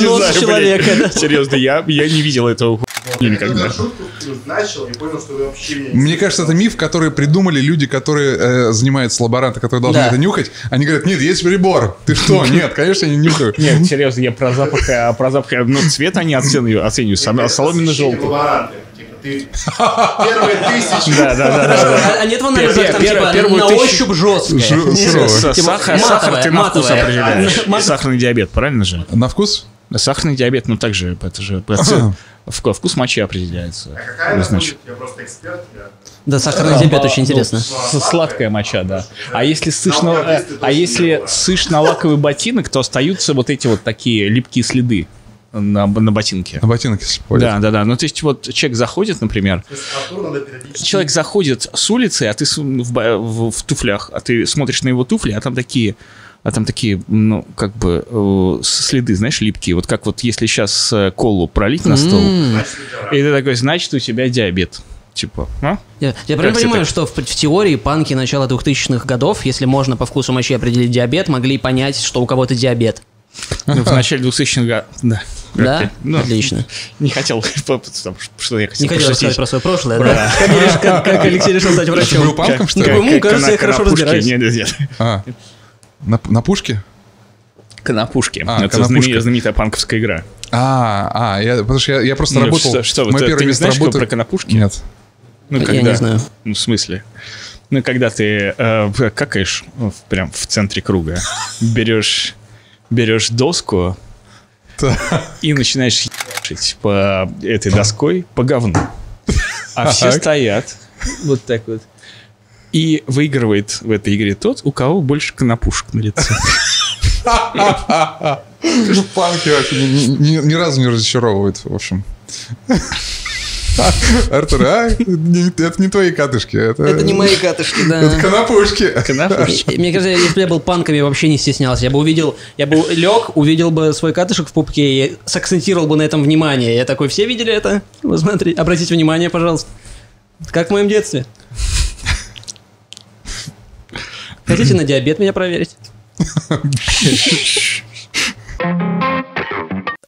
Нос человека, да. Серьезно, я, я не видел этого никогда. шутку начал и понял, что вы вообще меня не Мне кажется, это миф, который придумали люди, которые э, занимаются лаборанты, которые должны Да. это нюхать. Они говорят, нет, есть прибор. Ты что? Нет, конечно, я не нюхаю. Нет, серьезно, я про запах, а про запах, ну, цвет они оценивают, оценивают, соломенно-желтый. Типа, ты первые тысячи. Да, да, да. А а нет в анализах Пер- там пер- типа на ощупь жесткое? Типа Сахар, матовое, ты на вкус определяешь. Сахарный диабет, правильно же? На вкус? Сахарный диабет, ну так же, это же Вкус мочи определяется. А какая она будет? Я просто эксперт. Я... Да, сахарный диабет очень интересно. Ну, с- сладкая моча, да. А если сышь На э, а если сышь на лаковый ботинок, то остаются вот эти вот такие липкие следы на, на ботинке. На ботинок, если ходит. Да, да, да. Ну, то есть, вот человек заходит, например, есть человек заходит с улицы, а ты в, в- в туфлях, а ты смотришь на его туфли, а там такие, а там такие, ну, как бы э, следы, знаешь, липкие. Вот как вот если сейчас колу пролить на стол, рак. и ты такой, значит, у тебя диабет. Типа, а? Я, я правильно понимаю, так? что в, в теории панки начала 2000-х годов, если можно по вкусу мочи определить диабет, могли понять, что у кого-то диабет. Ну, в начале 2000-х годов. Да. Да? Ну, Отлично. Не хотел, потому что я хотел Не хотел рассказать про свое прошлое, да? Как, Алексей решил стать Ты был врачом. панком, что Ну, ли? ему кажется, я хорошо разбираюсь. Нет, нет, нет. А, на, на пушке? Конопушки. А, Это Конопушка. знамени- знаменитая панковская игра. А, а, я, потому что я, я просто Ну, работал... что- что мое ты- первое ты не знаешь, работы- про конопушки? Нет. Ну, Я когда... не знаю. Ну, в смысле? Ну, когда ты э, какаешь прям в центре круга, берешь, берешь доску и начинаешь ебашить по этой доской по говну. А все стоят вот так вот. И выигрывает в этой игре тот, у кого больше конопушек на лице. Панки вообще ни разу не разочаровывают, в общем. Артур, а? Это не твои катышки. Это, Это не мои катышки, Это да. конопушки. Конопушки. Мне кажется, если бы я был панками, я вообще не стеснялся. Я бы увидел, я бы лег, увидел бы свой катышек в пупке и сакцентировал бы на этом внимание. Я такой, все видели это? Вот смотри, обратите внимание, пожалуйста. Как в моем детстве. Хотите на диабет меня проверить?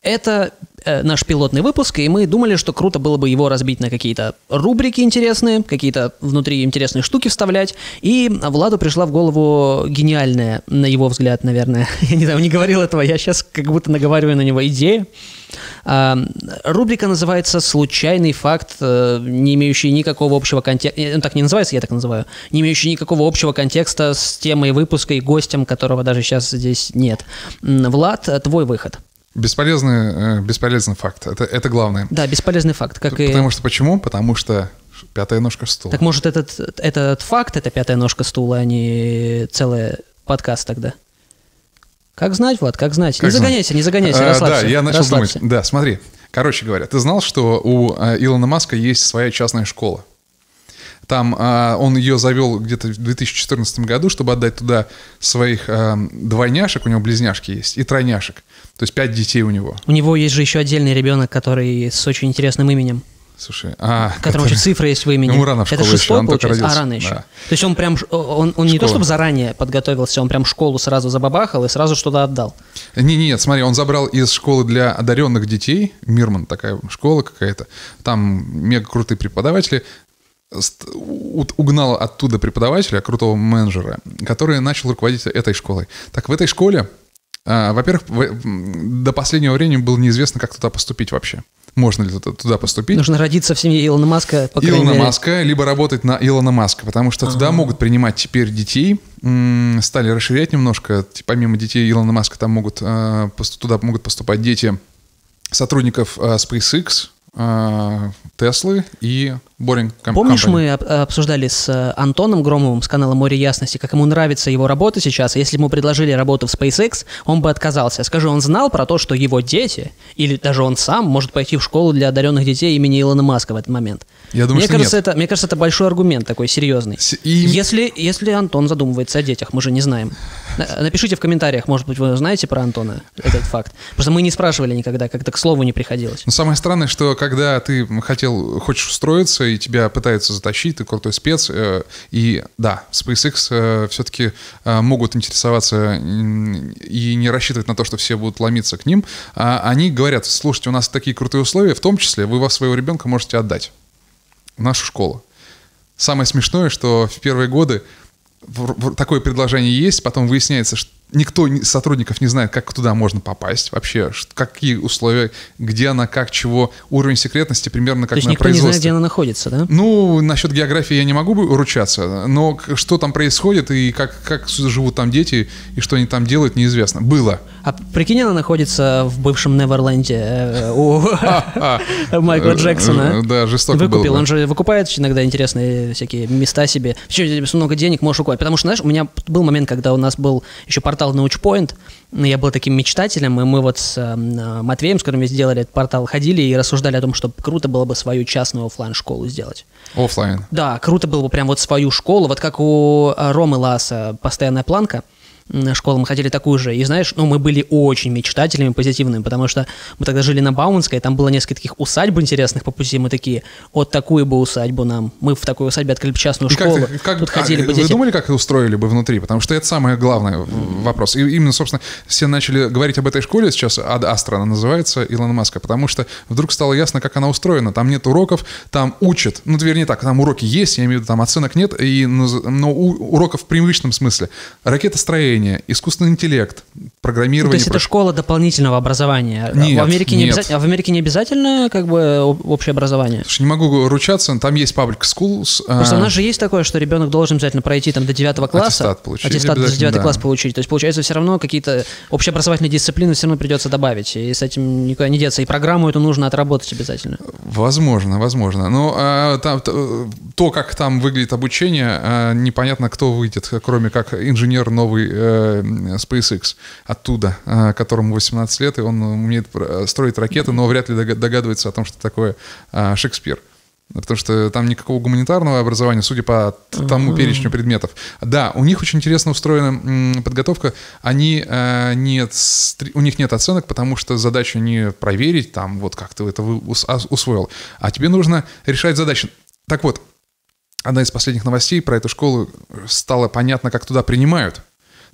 Это э, наш пилотный выпуск, и мы думали, что круто было бы его разбить на какие-то рубрики интересные, какие-то внутри интересные штуки вставлять. И Владу пришла в голову гениальная, на его взгляд, наверное, я не знаю, не говорил этого, я сейчас как будто наговариваю на него идея. А, рубрика называется «Случайный факт, э, не имеющий никакого общего контекста». Он так не называется, я так называю. Не имеющий никакого общего контекста с темой выпуска и гостем, которого даже сейчас здесь нет. Влад, э, твой выход. Бесполезный, э, бесполезный факт. Это, это главное. Да, бесполезный факт. Как и... Потому что почему? Потому что пятая ножка стула. Так может этот, этот факт, это пятая ножка стула, а не целый подкаст тогда? Как знать, Влад, как знать? Как не знать? загоняйся, не загоняйся, А, расслабься. Да, я начал расслабься. думать. Да, смотри. Короче говоря, ты знал, что у э, Илона Маска есть своя частная школа? Там а, он ее завел где-то в 2014 году, чтобы отдать туда своих а, двойняшек, у него близняшки есть, и тройняшек. То есть пять детей у него. У него есть же еще отдельный ребенок, который с очень интересным именем. Слушай, а... В котором еще цифры есть в имени. Ему рано в это школу еще, шестой, он только? А, родился, рано еще. да. То есть он прям, он, он не то чтобы заранее подготовился, он прям школу сразу забабахал и сразу что-то отдал. Не, не, нет, смотри, он забрал из школы для одаренных детей, Мирман такая школа какая-то, там мега крутые преподаватели, угнал оттуда преподавателя, крутого менеджера, который начал руководить этой школой. Так в этой школе, а, во-первых, до последнего времени было неизвестно, как туда поступить вообще. Можно ли туда, поступить? Нужно родиться в семье Илона Маска, по Илона мере. Маска, либо работать на Илона Маска, потому что туда могут принимать теперь детей. Стали расширять немножко. Помимо детей Илона Маска, там могут пос- туда могут поступать дети сотрудников э, SpaceX, Теслы и Boring Com- Помнишь, Company. мы об- обсуждали с э, Антоном Громовым с канала «Море ясности», как ему нравится его работа сейчас, если ему предложили работу в SpaceX, он бы отказался. Скажи, он знал про то, что его дети, или даже он сам, может пойти в школу для одаренных детей имени Илона Маска в этот момент? Я думаю, мне, что кажется, нет. Это, мне кажется, это большой аргумент такой серьезный. С- и- Если, если Антон задумывается о детях, мы же не знаем. На- Напишите в комментариях, может быть, вы знаете про Антона этот факт. Просто мы не спрашивали никогда, как-то к слову не приходилось. Но самое странное, что когда ты хотел, хочешь устроиться, и тебя пытаются затащить, ты крутой спец, э, и да, SpaceX все-таки могут интересоваться и не рассчитывать на то, что все будут ломиться к ним, а они говорят, слушайте, у нас такие крутые условия, в том числе вы вас своего ребенка можете отдать нашу школу. Самое смешное, что в первые годы такое предложение есть, потом выясняется, что никто из сотрудников не знает, как туда можно попасть вообще, какие условия, где она, как, чего, уровень секретности примерно То как есть на никто не производстве. знает, где она находится, да? Ну, насчет географии я не могу ручаться, но что там происходит и как, как живут там дети и что они там делают, неизвестно. Было. А прикинь, она находится в бывшем Неверленде э, у Майкла Э, Джексона. э, Да, жестоко Выкупил, он же выкупает иногда интересные всякие места себе. Много денег можешь выкупать. Потому что, знаешь, у меня был момент, когда у нас был еще портал Научпоинт, я был таким мечтателем, и мы вот с э, Матвеем, с которым мы сделали этот портал, ходили и рассуждали о том, что круто было бы свою частную оффлайн школу сделать. Оффлайн. Да, круто было бы прям вот свою школу, вот как у э, Ромы Ласа постоянная планка. М, Школу мы хотели такую же. И знаешь, ну, мы были очень мечтателями, позитивными, потому что мы тогда жили на Бауманской, там было несколько таких усадьб интересных по пути. Мы такие, вот такую бы усадьбу нам. Мы в такой усадьбе открыли бы частную И как школу. ты- как- Тут а, ходили бы вы дети. думали, как устроили бы внутри? Потому что это самый главный вопрос. И именно, собственно, все начали говорить об этой школе сейчас, Ад Астра она называется, Илона Маска, потому что вдруг стало ясно, как она устроена. Там нет уроков, там учат. Ну, вернее так, там уроки есть, я имею в виду, там оценок нет, и, но, но у- уроков в привычном смысле. Ракетостроение, искусственный интеллект, Ну, программирование. то есть это школа дополнительного образования. Нет, в Америке не нет. обязательно, а в Америке не обязательно как бы об- общее образование. Слушай, не могу ручаться, там есть public schools. Просто а, у нас же есть такое, что ребенок должен обязательно пройти там до 9 класса. Аттестат получить Аттестат до обязательно, 9 да. класс получить. То есть, получается, все равно какие-то общеобразовательные дисциплины все равно придется добавить. И с этим никуда не деться. И программу эту нужно отработать обязательно. Возможно, возможно. Но а, там, т- то, как там выглядит обучение, а, непонятно, кто выйдет, кроме как инженер новый э, SpaceX оттуда, а, которому 18 лет, и он умеет строить ракеты, но вряд ли дога- догадывается о том, что такое а, Шекспир. Потому что там никакого гуманитарного образования, судя по тому перечню предметов. Да, у них очень интересно устроена подготовка. Они э, нет, у них нет оценок, потому что задача не проверить, там, вот как ты это ас- усвоил, а тебе нужно решать задачи. Так вот, одна из последних новостей про эту школу стало понятно, как туда принимают.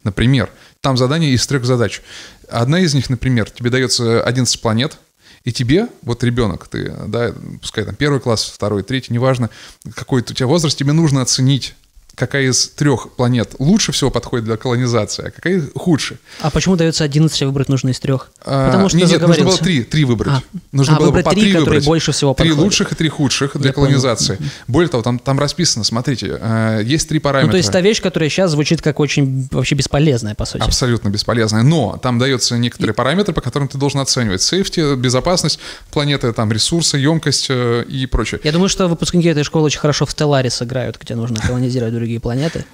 Например, там задание из трех задач. Одна из них, например, тебе дается 11 планет, и тебе, вот ребенок, ты, да, пускай там первый класс, второй, третий, неважно, какой у тебя возраст, тебе нужно оценить, какая из трех планет лучше всего подходит для колонизации, а какая худше. А почему дается 11, а выбрать нужно из трех? А, Потому что нет, нет, нужно было три, три выбрать. А. Нужно А, было выбрать по три, три которые выбрать. больше всего Три подходят. лучших и три худших для Я понял. колонизации. Более того, там, там расписано, смотрите, э, есть три параметра. Ну, то есть та вещь, которая сейчас звучит как очень вообще бесполезная, по сути. Абсолютно бесполезная. Но там дается некоторые параметры, по которым ты должен оценивать. Сейфти, безопасность планеты, там ресурсы, емкость э, и прочее. Я думаю, что выпускники этой школы очень хорошо в Stellaris сыграют, где нужно колонизировать другие планеты.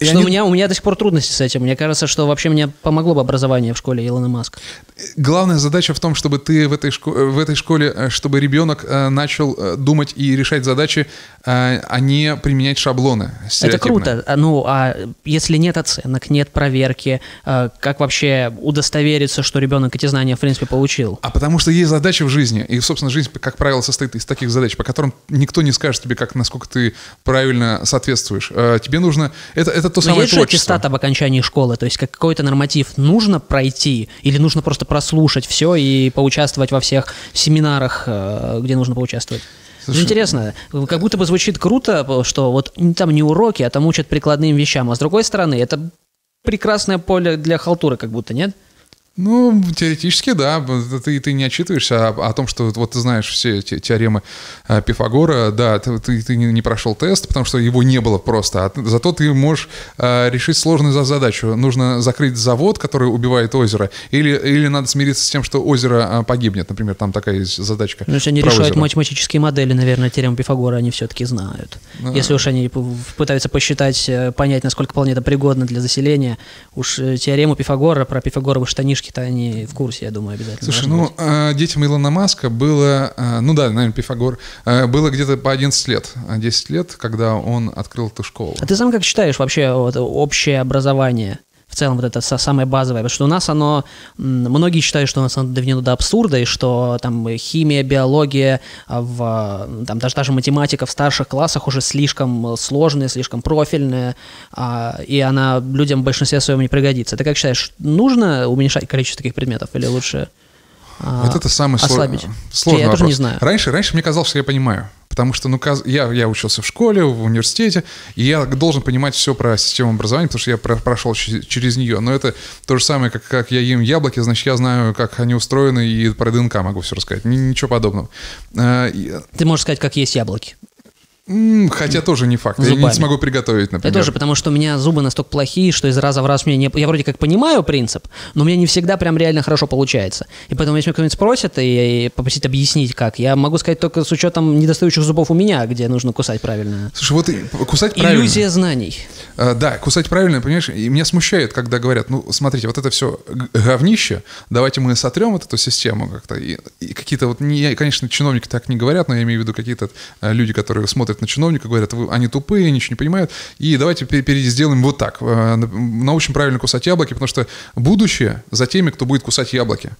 И Что они- у, меня, у меня до сих пор трудности с этим. Мне кажется, что вообще мне помогло бы образование в школе Илона Маска. Главная задача в том, чтобы ты в этой, шко- в этой школе, э, чтобы ребенок э, начал э, думать и решать задачи, а не применять шаблоны. Это круто. А, Ну, а если нет оценок, нет проверки, как вообще удостовериться, что ребенок эти знания, в принципе, получил? А потому что есть задачи в жизни, и, собственно, жизнь, как правило, состоит из таких задач, по которым никто не скажет тебе, как, насколько ты правильно соответствуешь. Тебе нужно... Это, это то Но самое есть творчество. аттестат об окончании школы, то есть как какой-то норматив нужно пройти или нужно просто прослушать все и поучаствовать во всех семинарах, э, где нужно поучаствовать? Слушай, Интересно, как будто бы звучит круто, что вот там не уроки, а там учат прикладным вещам, а с другой стороны, это прекрасное поле для халтуры, как будто, нет? Ну, теоретически, да. Ты, ты не отчитываешься о, о том, что вот ты знаешь все те- теоремы э, Пифагора. Да, ты, ты, ты не, прошел тест, потому что его не было просто. А зато ты можешь э, решить сложную за- задачу. Нужно закрыть завод, который убивает озеро, или, или надо смириться с тем, что озеро э, погибнет. Например, там такая есть задачка. Ну, если они решают озеро. математические модели, наверное, теорему Пифагора они все-таки знают. Ну, Если уж они пытаются посчитать, э, понять, насколько планета пригодна для заселения, уж э, теорему Пифагора про пифагоровы штанишки-то они в курсе, я думаю, обязательно. Слушай, ну, быть. э, детям Илона Маска было, э, ну да, наверное, Пифагор, э, было где-то по 11 лет, э, 10 лет, когда он открыл эту школу. А ты сам как считаешь вообще вот, общее образование? В целом, вот это са- самое базовое. Потому что у нас оно... Многие считают, что у нас оно доведено до абсурда, и что там химия, биология, а, в, там даже, даже математика в старших классах уже слишком сложная, слишком профильная, а, и она людям в большинстве своем не пригодится. Ты как считаешь, нужно уменьшать количество таких предметов или лучше а, Вот это самый ослабить? сложный я вопрос. тоже не знаю. Раньше, раньше мне казалось, что я понимаю. Потому что, ну, я, я учился в школе, в университете, и я должен понимать все про систему образования, потому что я про- прошел че- через нее. Но это то же самое, как, как я ем яблоки, значит, я знаю, как они устроены, и про ДНК могу все рассказать. Ни- ничего подобного. И- Ты можешь сказать, как есть яблоки. Хотя тоже не факт. Я Зубами. не смогу приготовить, Я например. тоже, потому что у меня зубы настолько плохие, что из раза в раз мне не... Я вроде как понимаю принцип, но у меня не всегда прям реально хорошо получается. И поэтому, если меня кто-нибудь спросит и, и попросить объяснить, как, я могу сказать только с учетом недостающих зубов у меня, где нужно кусать правильно. Слушай, вот кусать правильно. Иллюзия знаний. А, Да, кусать правильно, понимаешь, и меня смущает, когда говорят, ну, смотрите, вот это все говнище, давайте мы сотрем вот эту систему как-то. И, и какие-то вот, не, конечно, чиновники так не говорят, но я имею в виду какие-то э, люди, которые смотрят на чиновника, говорят, «Вы- они тупые, ничего не понимают, и давайте сделаем вот так. Э, Научим правильно кусать яблоки, потому что будущее за теми, кто будет кусать яблоки.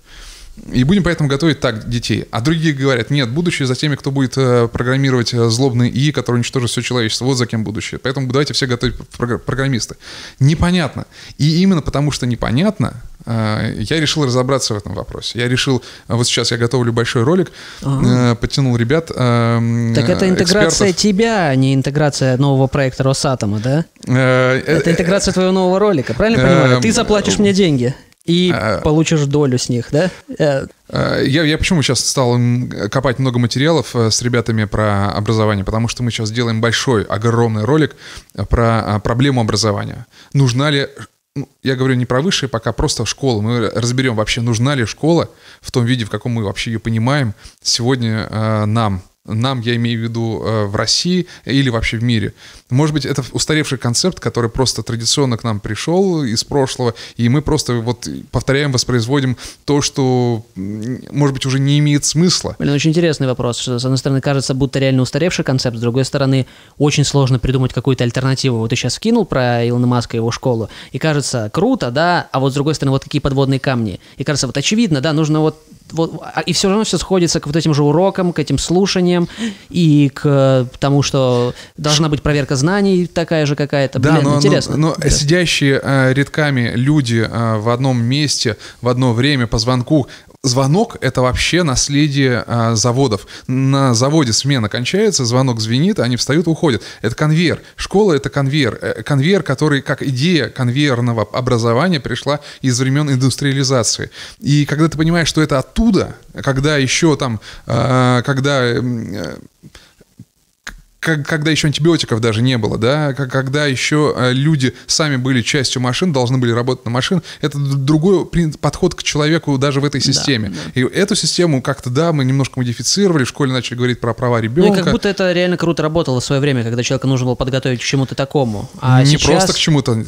И будем поэтому готовить так детей. А другие говорят, нет, будущее за теми, кто будет э, программировать э, злобные ИИ, которые уничтожат все человечество. Вот за кем будущее. Поэтому давайте все готовить програ- программисты. Непонятно. И именно потому, что непонятно, я решил разобраться в этом вопросе. Я решил, э, вот сейчас я готовлю большой ролик, э, подтянул ребят. э, Так это э, интеграция экспертов. тебя, а не интеграция нового проекта Росатома, да? Э, э, Это интеграция твоего нового ролика, правильно Эм, понимаю? Ты заплатишь мне деньги и э, получишь долю с них, да? Э, Э, Я, я почему сейчас стал копать много материалов э, с ребятами про образование? Потому что мы сейчас делаем большой, огромный ролик э, про проблему образования. Нужна ли, я говорю не про высшее, пока просто школа. Мы разберем вообще, нужна ли школа в том виде, в каком мы вообще ее понимаем сегодня э, нам. Нам, я имею в виду э, в России или вообще в мире. Может быть, это устаревший концепт, который просто традиционно к нам пришел из прошлого, и мы просто вот повторяем, воспроизводим то, что, может быть, уже не имеет смысла. Блин, очень интересный вопрос. что, С одной стороны, кажется, будто реально устаревший концепт, с другой стороны, очень сложно придумать какую-то альтернативу. Вот ты сейчас вкинул про Илона Маска и его школу, и кажется, круто, да, а вот с другой стороны, вот какие подводные камни. И кажется, вот очевидно, да, нужно вот вот, а- и все равно все сходится к вот этим же урокам, к этим слушаниям и к тому, что должна быть проверка знаний такая же какая-то. Да, Блин, но, но- интересно. но Да. сидящие э, рядками люди э, в одном месте, в одно время по звонку. Звонок — это вообще наследие э, заводов. На заводе смена кончается, звонок звенит, они встают уходят. Это конвейер. Школа — это конвейер. Э, Конвейер, который, как идея конвейерного образования, пришла из времен индустриализации. И когда ты понимаешь, что это оттуда, когда еще там, э, когда э, как- когда еще антибиотиков даже не было, да, когда еще э, люди сами были частью машин, должны были работать на машин, это другой подход к человеку даже в этой системе. И эту систему как-то, да, мы немножко модифицировали, в школе начали говорить про права Ну и ребенка. как будто это реально круто работало в свое время, когда человека нужно было подготовить к чему-то такому. А не сейчас... просто к чему-то.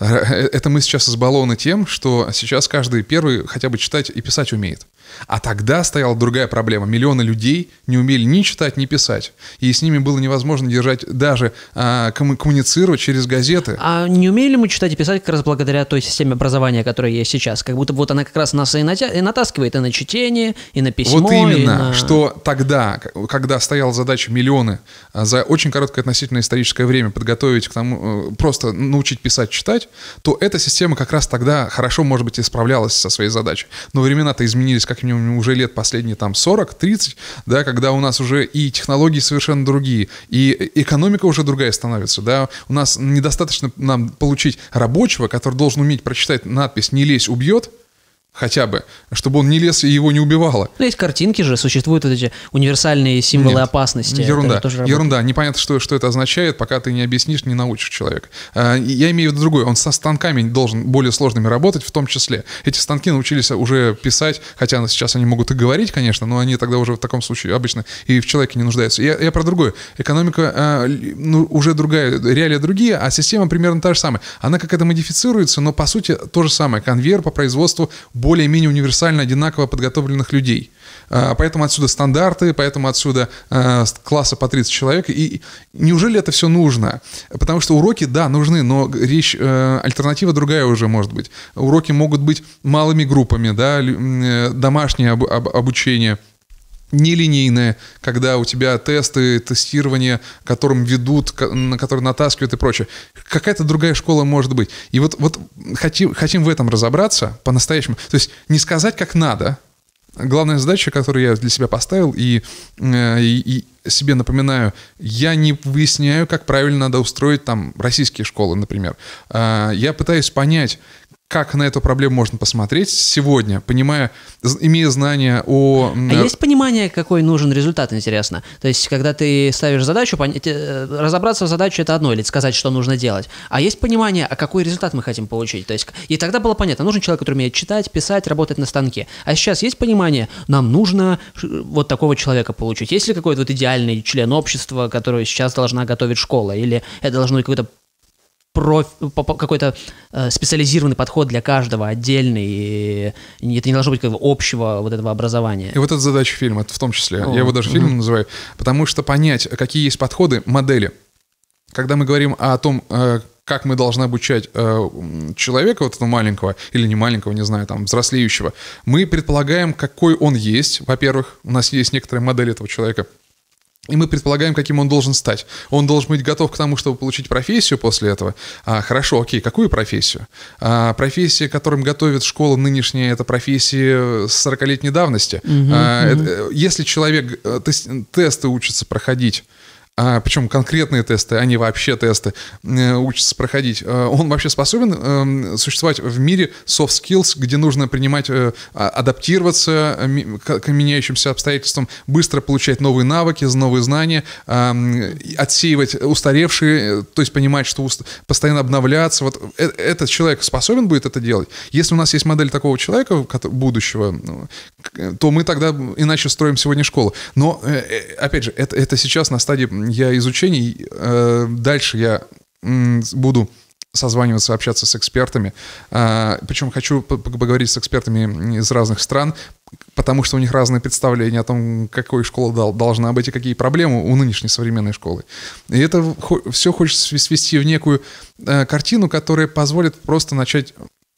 Это мы сейчас избалованы тем, что сейчас каждый первый хотя бы читать и писать умеет. А тогда стояла другая проблема. Миллионы людей не умели ни читать, ни писать. И с ними было невозможно держать, даже а, комму- коммуницировать через газеты. А не умели мы читать и писать как раз благодаря той системе образования, которая есть сейчас? Как будто вот она как раз нас и, натя- и натаскивает и на чтение, и на письмо, вот и именно, на- что тогда, когда стояла задача миллионы а, за очень короткое относительно историческое время подготовить к тому, э, просто научить писать, читать, то эта система как раз тогда хорошо, может быть, и справлялась со своей задачей. Но времена-то изменились как минимум уже лет последние там 40-30, да, когда у нас уже и технологии совершенно другие, и экономика уже другая становится, да, у нас недостаточно нам получить рабочего, который должен уметь прочитать надпись «не лезь, убьет», хотя бы, чтобы он не лез и его не убивало. Ну, есть картинки же, существуют вот эти универсальные символы Нет, опасности. Это Ерунда, же тоже работает. ерунда. Непонятно, что, что это означает, пока ты не объяснишь, не научишь человека. А, Я имею в виду другое. Он со станками должен более сложными работать, в том числе. Эти станки научились уже писать, хотя сейчас они могут и говорить, конечно, но они тогда уже в таком случае обычно и в человеке не нуждаются. Я, я про другое. Экономика а, ну, уже другая, реалии другие, а система примерно та же самая. Она как-то модифицируется, но по сути то же самое. Конвейер по производству более-менее универсально одинаково подготовленных людей. А, Поэтому отсюда стандарты, поэтому отсюда а, класса по 30 человек. И неужели это все нужно? Потому что уроки, да, нужны, но речь, э, альтернатива другая уже может быть. Уроки могут быть малыми группами, да, э, домашнее об- об- обучение нелинейное, когда у тебя тесты, тестирование, которым ведут, на которые натаскивают и прочее. Какая-то другая школа может быть. И вот, вот хотим, хотим в этом разобраться по-настоящему. То есть не сказать, как надо. Главная задача, которую я для себя поставил, и, э, и- и себе напоминаю, я не выясняю, как правильно надо устроить там российские школы, например. А, Я пытаюсь понять, как на эту проблему можно посмотреть сегодня, понимая, имея знания о... А есть понимание, какой нужен результат, интересно? То есть, когда ты ставишь задачу, э, разобраться в задаче это одно, или сказать, что нужно делать. А есть понимание, а какой результат мы хотим получить? То есть, и тогда было понятно, нужен человек, который умеет читать, писать, работать на станке. А сейчас есть понимание, нам нужно ш- вот такого человека получить. Есть ли какой-то вот идеальный член общества, который сейчас должна готовить школа? Или это должно быть какой-то проф- какой-то э, специализированный подход для каждого, отдельный, и это не должно быть как бы общего вот этого образования. И вот это задача фильма, в том числе. О, Я его даже фильмом называю. Потому что понять, какие есть подходы, модели. Когда мы говорим о том, э, как мы должны обучать э, человека, вот этого маленького, или не маленького, не знаю, там, взрослеющего, мы предполагаем, какой он есть. Во-первых, у нас есть некоторая модель этого человека. И мы предполагаем, каким он должен стать. Он должен быть готов к тому, чтобы получить профессию после этого. А, хорошо, окей, какую профессию? А, профессия, которым готовит школа нынешняя, это профессии с 40-летней давности. А, это, э, если человек э, тес- тесты учится проходить, а, причем конкретные тесты, а не вообще тесты, э, учится проходить. Э, Он вообще способен эм, существовать в мире soft skills, где нужно принимать, э, а- адаптироваться э, к к меняющимся обстоятельствам, быстро получать новые навыки, новые знания, и отсеивать устаревшие, э, то есть понимать, что уст- постоянно обновляться. Вот э- этот человек способен будет это делать? Если у нас есть модель такого человека, будущего, ну, то мы тогда иначе строим сегодня школу. Но, э, э, опять же, это, это сейчас на стадии я изучений. Э, Дальше я буду созваниваться, общаться с экспертами. А, Причем хочу по- по- поговорить с экспертами из разных стран, потому что у них разные представления о том, какой школа дол- должна быть и какие проблемы у нынешней современной школы. И это все хочется свести в некую э, картину, которая позволит просто начать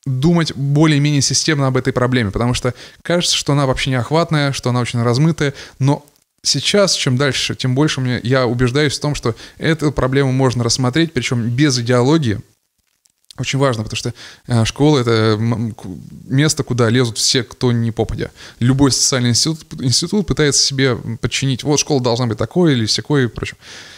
думать более-менее системно об этой проблеме, потому что кажется, что она вообще неохватная, что она очень размытая, но сейчас, чем дальше, тем больше мне, я убеждаюсь в том, что эту проблему можно рассмотреть, причем без идеологии, очень важно, потому что э, школа это место, куда лезут все, кто не попадя. Любой социальный институт, институт пытается себе подчинить. Вот школа должна быть такой или всякой и прочее.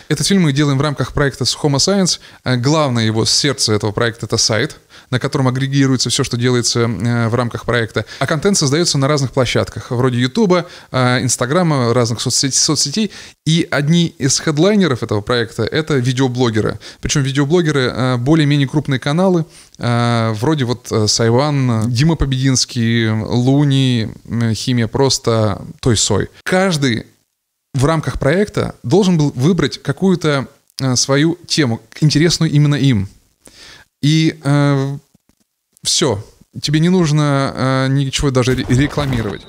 Этот фильм мы делаем в рамках проекта Homo Science. Э, Главное его сердце этого проекта это сайт, на котором агрегируется все, что делается э, в рамках проекта. А контент создается на разных площадках, вроде Ютуба, э, Инстаграма, разных соцсетей. И одни из хедлайнеров этого проекта — это видеоблогеры. Причем видеоблогеры э, более-менее крупные каналы, вроде вот Сайван, Дима Побединский, Луни, Химия Просто, Той Сой. Каждый в рамках проекта должен был выбрать какую-то свою тему, интересную именно им. И все, тебе не нужно э, ничего даже ре- рекламировать.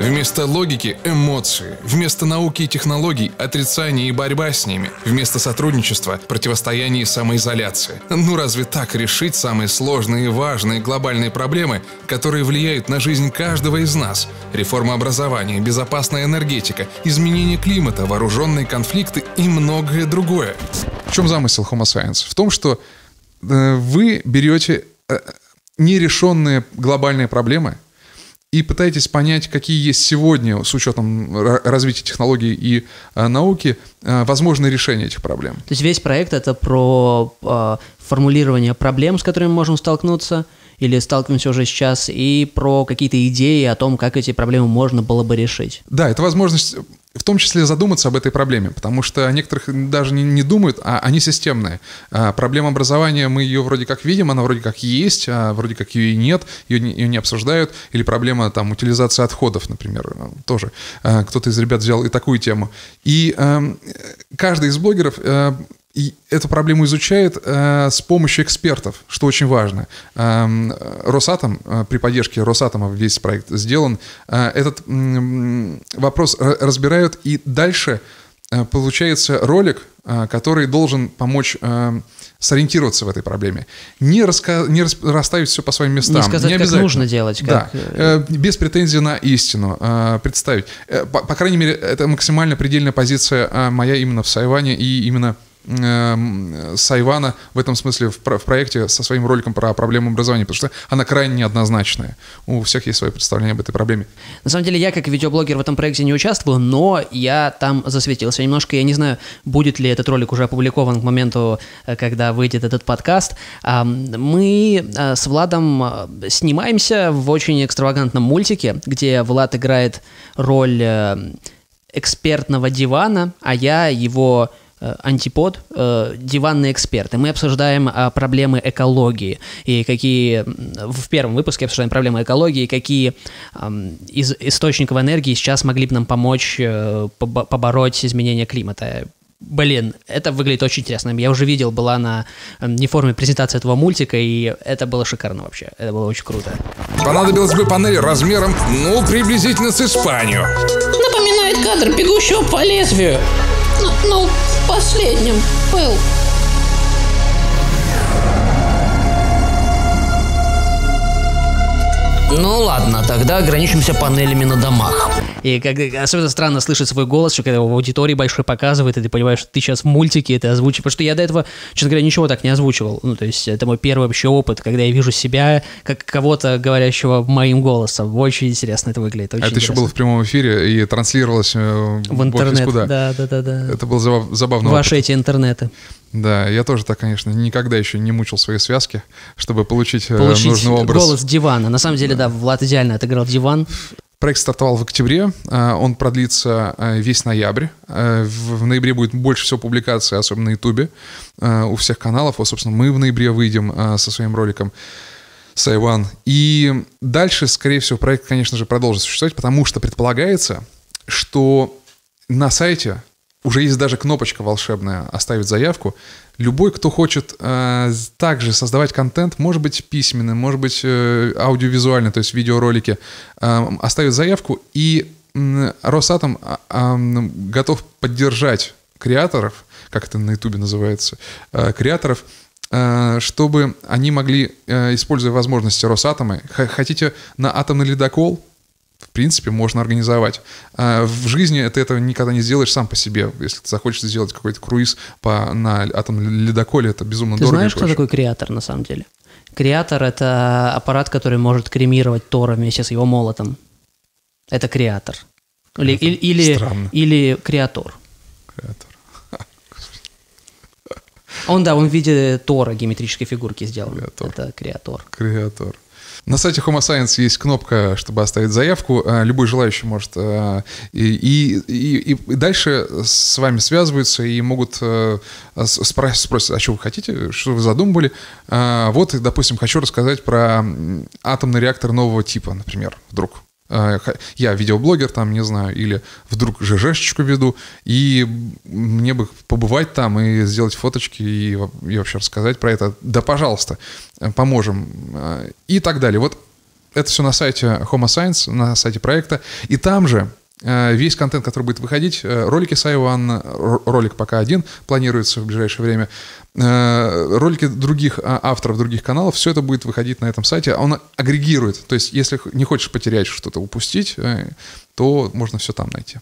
Вместо логики – эмоции. Вместо науки и технологий – отрицание и борьба с ними. Вместо сотрудничества – противостояние и самоизоляция. Ну разве так решить самые сложные и важные глобальные проблемы, которые влияют на жизнь каждого из нас? Реформа образования, безопасная энергетика, изменение климата, вооруженные конфликты и многое другое. В чем замысел Homo Science? В том, что э, вы берете э, нерешенные глобальные проблемы и пытаетесь понять, какие есть сегодня, с учетом ра- развития технологий и э, науки, э, возможные решения этих проблем. То есть весь проект это про э, формулирование проблем, с которыми мы можем столкнуться, или сталкиваемся уже сейчас, и про какие-то идеи о том, как эти проблемы можно было бы решить. Да, это возможность в том числе задуматься об этой проблеме, потому что некоторых даже не, не думают, а они системные. А, проблема образования, мы ее вроде как видим, она вроде как есть, а вроде как ее и нет, ее не, ее не обсуждают. Или проблема там утилизации отходов, например, э, тоже. А, кто-то из ребят взял и такую тему. И эм, каждый из блогеров э, и эту проблему изучает э, с помощью экспертов, что очень важно. Эм, Росатом, э, при поддержке Росатома весь проект сделан, э, этот м, вопрос ра- разбирают, и дальше э, получается ролик, э, который должен помочь э, сориентироваться в этой проблеме. Не, раска- не рас- расставить все по своим местам. Не сказать, как обязательно. нужно делать, Да, как, э, э, без претензий на истину э, представить. Э, По, по крайней мере, это максимально предельная позиция э, моя именно в Сайване и именно Сайвана в этом смысле в, в проекте со своим роликом про проблему образования, потому что она крайне неоднозначная. У всех есть свое представление об этой проблеме. На самом деле, я как видеоблогер в этом проекте не участвовал, но я там засветился немножко. Я не знаю, будет ли этот ролик уже опубликован к моменту, э, когда выйдет этот подкаст. Мы э, с Владом э, снимаемся в очень экстравагантном мультике, где Влад играет роль э, экспертного дивана, а я его э, антипод, э, диванный эксперт. И мы обсуждаем а, проблемы экологии. И какие... В первом выпуске обсуждаем проблемы экологии, какие из источников энергии сейчас могли бы нам помочь э, побо- побороть изменение климата. Блин, это выглядит очень интересно. Я уже видел, была на э, неформе презентация этого мультика, и это было шикарно вообще. Это было очень круто. Понадобилась бы панель размером, ну, приблизительно с Испанию. Напоминает кадр бегущего по лезвию. Ну, ну, последним был. Ну ладно, тогда ограничимся панелями на домах. И как, особенно странно слышать свой голос, что когда его в аудитории большой показывает, и ты понимаешь, что ты сейчас в мультике это озвучиваешь. Потому что я до этого, честно говоря, ничего так не озвучивал. Ну, то есть это мой первый вообще опыт, когда я вижу себя как кого-то, говорящего моим голосом. Очень интересно это выглядит. Очень А это еще интересно. было в прямом эфире и транслировалось э, в интернет. куда. Да, да, да, да. Это был забав- забавный опыт. Ваши эти интернеты. Да, я тоже так, конечно, никогда еще не мучил свои связки, чтобы получить, э, Получить нужный образ. голос дивана. На самом деле, да, Влад идеально отыграл диван. Проект стартовал в октябре, э, он продлится э, весь ноябрь. В ноябре будет больше всего публикаций, особенно на Ютубе, у всех каналов. Вот, собственно, мы в ноябре выйдем со своим роликом Сайван. И дальше, скорее всего, проект, конечно же, продолжит существовать, потому что предполагается, что на сайте уже есть даже кнопочка волшебная «Оставить заявку». Любой, кто хочет э, также создавать контент, может быть письменный, может быть э, аудиовизуальный, то есть видеоролики, э, оставит заявку, и м, Росатом а, м, готов поддержать креаторов, как это на Ютубе называется, э, креаторов, э, чтобы они могли, э, используя возможности Росатома, хотите на атомный ледокол, принципе, можно организовать. А В жизни ты этого никогда не сделаешь сам по себе. Если ты захочешь сделать какой-то круиз по, на атомном ледоколе, это безумно Ты дорого. и знаешь, кто такой креатор на самом деле? Креатор — это аппарат, который может кремировать Тора вместе с его молотом. Это креатор. Или, или, или, странно. или креатор. Креатор. Он, да, он в виде Тора геометрической фигурки сделан. Креатор. Это креатор. Креатор. На сайте Homo Science есть кнопка, чтобы оставить заявку. А, Любой желающий может. а, И, и, и- дальше с вами связываются и могут э, с- спра- спросить, а что вы хотите, что вы задумывали. А, Вот, допустим, хочу рассказать про атомный реактор нового типа, например, вдруг. А, Я видеоблогер, там, не знаю, или вдруг ЖЖшечку веду, и мне бы побывать там и сделать фоточки и, и вообще рассказать про это. Да, пожалуйста, э, поможем. А, И так далее. Вот это все на сайте Homo Science, на сайте проекта. И там же э, весь контент, который будет выходить, э, ролики Сайван, ролик пока один планируется в ближайшее время, э, ролики других а, авторов, других каналов, все это будет выходить на этом сайте. Он агрегирует. То есть, если не хочешь потерять что-то, упустить, э, то можно все там найти.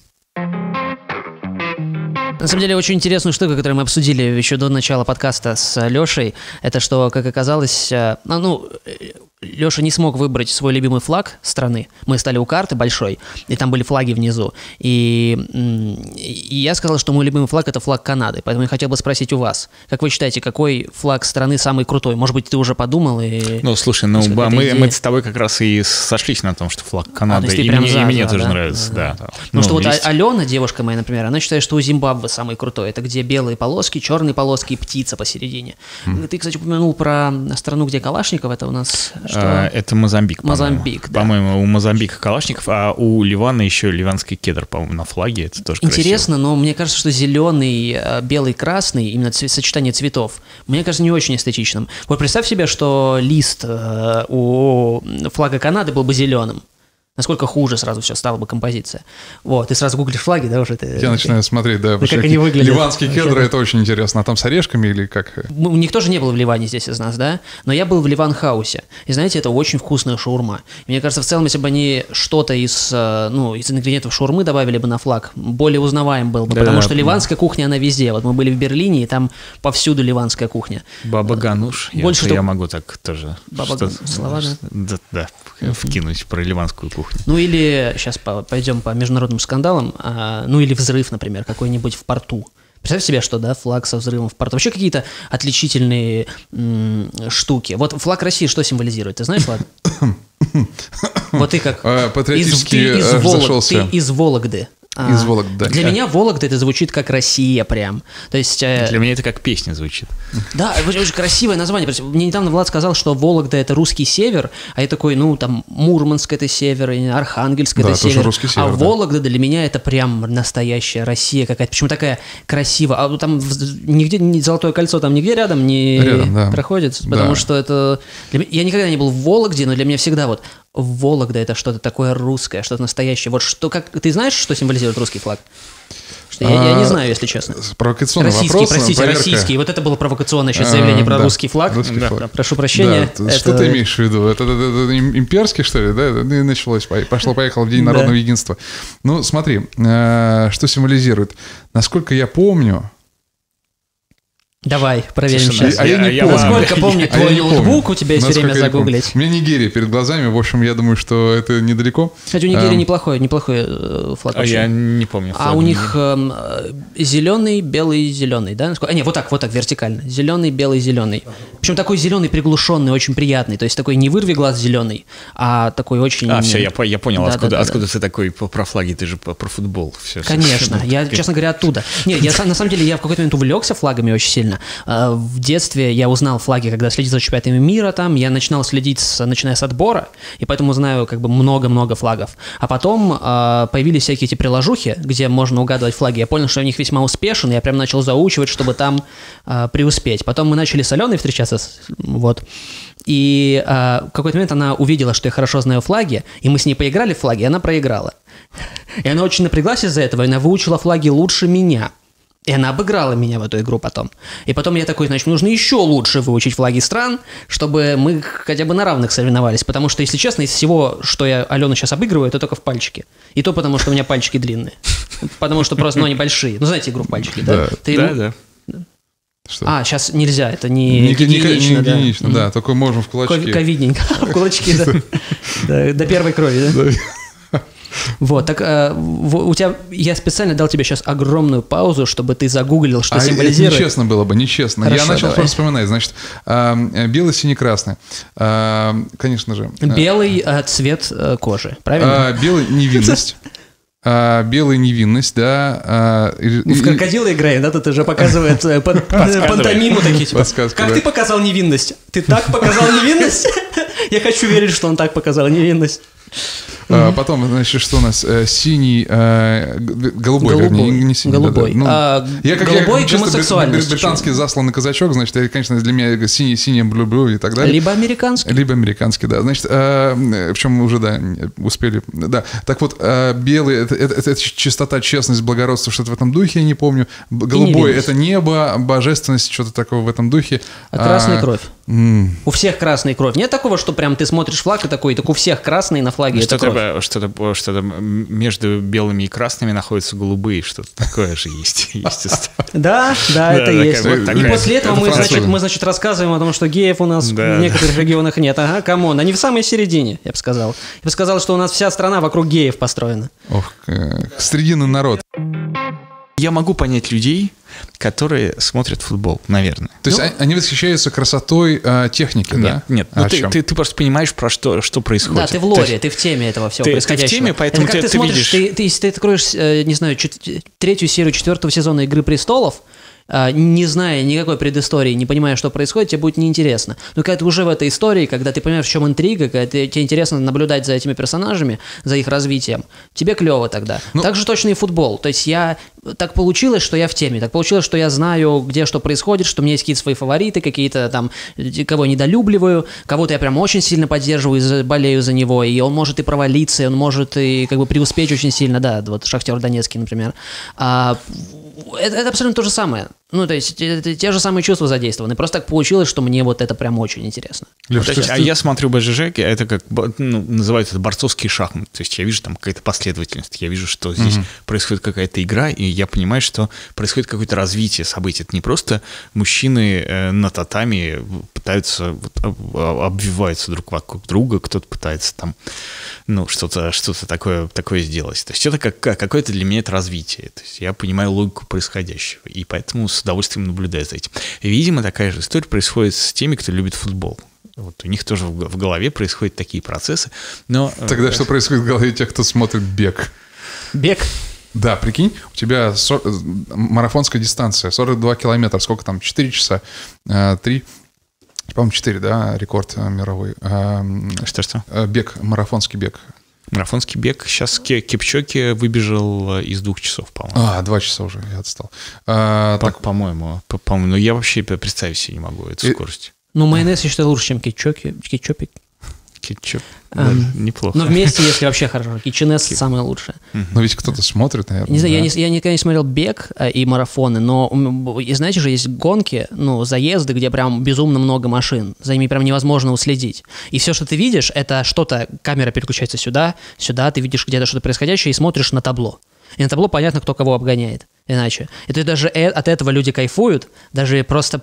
На самом деле, очень интересную штуку, которую мы обсудили еще до начала подкаста с Лешей, это что, как оказалось, э, ну, Леша не смог выбрать свой любимый флаг страны. Мы стали у карты большой, и там были флаги внизу. И, и я сказал, что мой любимый флаг это флаг Канады. Поэтому я хотел бы спросить у вас, как вы считаете, какой флаг страны самый крутой? Может быть, ты уже подумал и. Ну, слушай, ну, ба- мы, идея? мы с тобой как раз и сошлись на том, что флаг Канады. А, есть ты и прям мне, за, и мне за, тоже да? нравится, да. да. Потому Ну, что вот есть- А- Алена, девушка моя, например, она считает, что у Зимбабве самый крутой. Это где белые полоски, черные полоски и птица посередине. Ты, кстати, упомянул про страну, где Калашников. Это у нас что? А, Это Мозамбик, по-моему. Мозамбик, да. По-моему, у Мозамбика Калашников, а у Ливана еще ливанский кедр, по-моему, на флаге. Это тоже Интересно, но мне кажется, что зеленый, э, белый, красный, именно цве- сочетание цветов, мне кажется, не очень эстетичным. Вот представь себе, что лист э, у флага Канады был бы зеленым. Насколько хуже сразу все стала бы композиция. Вот, ты сразу гуглишь флаги, да, уже ты... Я начинаю смотреть, да, как они выглядят. Ливанские кедры, это очень интересно. А там с орешками или как? Мы- Никто же не был в Ливане здесь из нас, да? Но я был в Ливан-хаусе. И знаете, это очень вкусная шаурма. И мне кажется, в целом, если бы они что-то из, э, ну, из ингредиентов шаурмы добавили бы на флаг, более узнаваем был бы. Да, потому да, что да. ливанская кухня, она везде. Вот мы были в Берлине, и там повсюду ливанская кухня. Баба Гануш. Я- Больше я, могу так тоже. Баба слова, да? Да, да, вкинуть про ливанскую кухню. Ну или сейчас пойдем по международным скандалам, а, ну или взрыв, например, какой-нибудь в порту. Представь себе, что, да, флаг со взрывом в порту. Вообще какие-то отличительные м, штуки. Вот флаг России что символизирует? Ты знаешь, Влад? Вот ты как... А, из, патриотически, ты из э, Волог- зашелся. ты из Вологды. А, Из Вологды. Для меня Вологда это звучит как Россия прям. То есть... э, Для меня это как песня звучит. да, это очень красивое название. Мне недавно Влад сказал, что Вологда это русский север, а я такой, ну, там, Мурманск это север, Архангельск это север. а да. Вологда для меня это прям настоящая Россия какая-то. Почему такая красивая? А там нигде, не Золотое кольцо там нигде рядом не Рядом, да. проходит, потому Да. что это... для Я никогда не был в Вологде, но для меня всегда вот Вологда это что-то такое русское, что-то настоящее. Вот что, как... Ты знаешь, что символизирует русский флаг? Что я, я не А, знаю, если честно. Провокационный Российский, вопрос. простите, проверка. российский. Вот это было провокационное сейчас А, заявление про да, русский флаг. русский Да, флаг. да, прошу прощения. Да, т- Что Это- ты имеешь в виду? Это, это- это им- имперский, что ли? Да, и началось. Пошло-поехало в День Да. народного единства. Ну, смотри, э, что символизирует? Насколько я помню, Давай, проверим Слушай, сейчас. а я не я помню. Насколько помнит А я твой помню. ноутбук, у тебя есть Насколько время помню. загуглить. У меня Нигерия перед глазами, в общем, я думаю, что это недалеко. Кстати, у Нигерии Эм, неплохой, неплохой э, флаг А я не помню. А у них зеленый, белый, зеленый, да? А, не, вот так, вот так, вертикально. Зеленый, белый, зеленый. Причем такой зеленый приглушенный, очень приятный. То есть такой не вырви глаз зеленый, а такой очень... А, все, я, я понял, Да, да, откуда, да, откуда ты такой про флаги, ты же про футбол. Все, Конечно, я, честно говоря, оттуда. Нет, я на самом деле я в какой-то момент увлекся флагами очень сильно. Э, В детстве я узнал флаги, когда следил за чемпионатами мира там, я начинал следить, с, начиная с отбора, и поэтому знаю как бы много-много флагов. А потом э, появились всякие эти приложухи, где можно угадывать флаги. Я понял, что я в них весьма успешен, я прям начал заучивать, чтобы там э, преуспеть. Потом мы начали с Аленой встречаться, вот. И э, в какой-то момент она увидела, что я хорошо знаю флаги, и мы с ней поиграли в флаги, и она проиграла. И она очень напряглась из-за этого, и она выучила флаги лучше меня. И она обыграла меня в эту игру потом. И потом я такой, значит, нужно еще лучше выучить флаги стран, чтобы мы хотя бы на равных соревновались. Потому что, если честно, из всего, что я Алену сейчас обыгрываю, это только в пальчики. И то потому, что у меня пальчики длинные. Потому что просто, ну, они большие. Ну, знаете игру в пальчики, да? Да. Ты Да. Что? А, сейчас нельзя, это не, Не- не- не гигиенично, да. гигиенично, да. Только можем в кулачки. Кови- Ковидненько. В кулачки. Да, До первой крови, да? Вот, так э, у тебя, я специально дал тебе сейчас огромную паузу, чтобы ты загуглил, что а это символизирует. нечестно было бы, нечестно. я Хорошо, начал давай. просто вспоминать. Значит, а, белый, синий, красный. А, Конечно же. а, Белый э, цвет э, кожи, правильно? а, Белый невинность. А, Белый невинность, да. а, и- Мы в крокодила играем, да? Тут уже показывает э, пан- пантомиму такие, типа, как ты показал невинность? Ты так показал невинность? Я хочу верить, что он так показал невинность. А, Потом, значит, что у нас? Э, Синий, э, голубой, Голубой. вернее, не- синий. да, да. Голубой. Ну, А, я как голубой я, чисто британский засланный казачок, значит, это, конечно, для меня синий, синий, блю-блю и так далее. Либо американский. Либо американский, да. Значит, э, причем уже, да, успели. Да. Так вот, э, белый это, это, это чистота, честность, благородство, что-то в этом духе, я не помню. Голубой это небо, божественность, что-то такое в этом духе. А красная А, кровь. м, У всех красная кровь. Нет такого, что прям ты смотришь флаг и такой, так у всех красный на флаге это кровь. Что-то, что-то, что-то между белыми и красными находятся голубые, что-то такое же есть. естественно. Да, да, это есть. И после этого это мы, значит, мы, значит, рассказываем о том, что геев у нас в некоторых регионах нет. Ага, come on, они в самой середине, я бы сказал. Я бы сказал, что у нас вся страна вокруг геев построена. Ох, э, срединный народ. Я могу понять людей, которые смотрят футбол, наверное. То есть они- восхищаются красотой э, техники, Нет, да? нет. А Ну, ты, ты, ты просто понимаешь, про что, что происходит. Да, ты в лоре, есть- ты в теме этого всего ты- ты в происходящего. теме, поэтому Это как ты- ты, ты смотришь, видишь- ты, ты, если ты откроешь, э, не знаю, чет- третью серию четвертого сезона «Игры престолов», э, не зная никакой предыстории, не понимая, что происходит, тебе будет неинтересно. Но когда ты уже в этой истории, когда ты понимаешь, в чем интрига, когда ты- тебе интересно наблюдать за этими персонажами, за их развитием, тебе клево тогда. Ну- так же точно и футбол. То есть я так получилось, что я в теме, так получилось, что я знаю, где что происходит, что у меня есть какие-то свои фавориты, какие-то там, э, кого я недолюбливаю, кого-то я прям очень сильно поддерживаю и болею за него, и он может и провалиться, и он может и как бы преуспеть очень сильно, да, вот Шахтер Донецкий, например. А, это, это абсолютно то же самое. Ну, то есть, это те же самые чувства задействованы. Просто так получилось, что мне вот это прям очень интересно. Леш, То есть, ты- а я смотрю БЖЖ, это как, ну, называют это борцовские шахматы. То есть я вижу там какая-то последовательность, я вижу, что здесь происходит какая-то игра, и я понимаю, что происходит какое-то развитие событий. Это не просто мужчины э, на татами пытаются, вот, об- об- обвиваются друг вокруг друга, кто-то пытается там, ну, что-то что такое, такое сделать. То есть это как, как- какое-то для меня это развитие. То есть я понимаю логику происходящего, и поэтому с удовольствием наблюдаю за этим. Видимо, такая же история происходит с теми, кто любит футбол. Вот у них тоже в голове происходят такие процессы, но... э, Тогда что происходит в голове тех, кто смотрит бег? Бег. Да, прикинь, у тебя со- э, марафонская дистанция, 42 километра, сколько там, 4 часа, 3, по-моему, 4, да, рекорд э, мировой. Эм, Что-что? э, Бег, марафонский бег. Марафонский бег сейчас Кипчоки выбежал э, из двух часов, по-моему. А, два часа уже, я отстал. А, по, так... По-моему, по-моему. Но я вообще представить себе не могу эту скорость. Ну, майонез, я считаю, лучше, чем кетчоки, кетчопик. 10, что эм, неплохо. Но вместе, если вообще хорошо. и KitchenS самое лучшее. Но ведь кто-то смотрит, наверное. Не знаю, да? я, не, я никогда не смотрел бег э, и марафоны, но, и, знаете же, есть гонки, ну, заезды, где прям безумно много машин, за ними прям невозможно уследить. И все, что ты видишь, это что-то, камера переключается сюда, сюда, ты видишь где-то что-то происходящее и смотришь на табло. И на табло понятно, кто кого обгоняет. Иначе. И ты даже э, от этого люди кайфуют, даже просто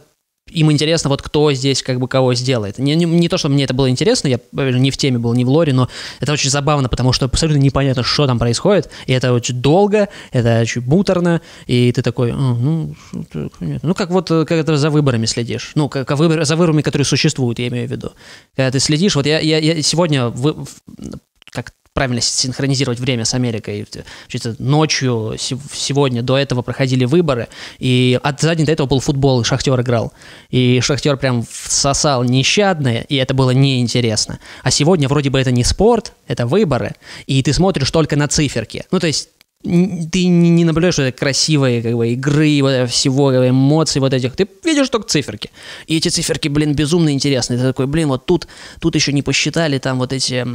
им интересно, вот кто здесь как бы кого сделает. Не, не, не то, что мне это было интересно, я не в теме был, не в лоре, но это очень забавно, потому что абсолютно непонятно, что там происходит, и это очень долго, это очень муторно, и ты такой, «А, ну, что-то понятно». ну, как вот, э, когда за выборами следишь, ну, как, как выбор- за выборами, которые существуют, я имею в виду. Когда ты следишь, вот я, я, я сегодня, вы- как правильно синхронизировать время с Америкой. Ночью се- сегодня до этого проходили выборы, и от за день до этого был футбол, и Шахтер играл. И Шахтер прям всосал нещадное, и это было неинтересно. А сегодня вроде бы это не спорт, это выборы, и ты смотришь только на циферки. Ну, то есть ты не, наблюдаешь этой красивой как бы, игры, вот этого всего, эмоций вот этих. Ты видишь только циферки. И эти циферки, блин, безумно интересные. Ты такой, блин, вот тут, тут еще не посчитали, там вот эти,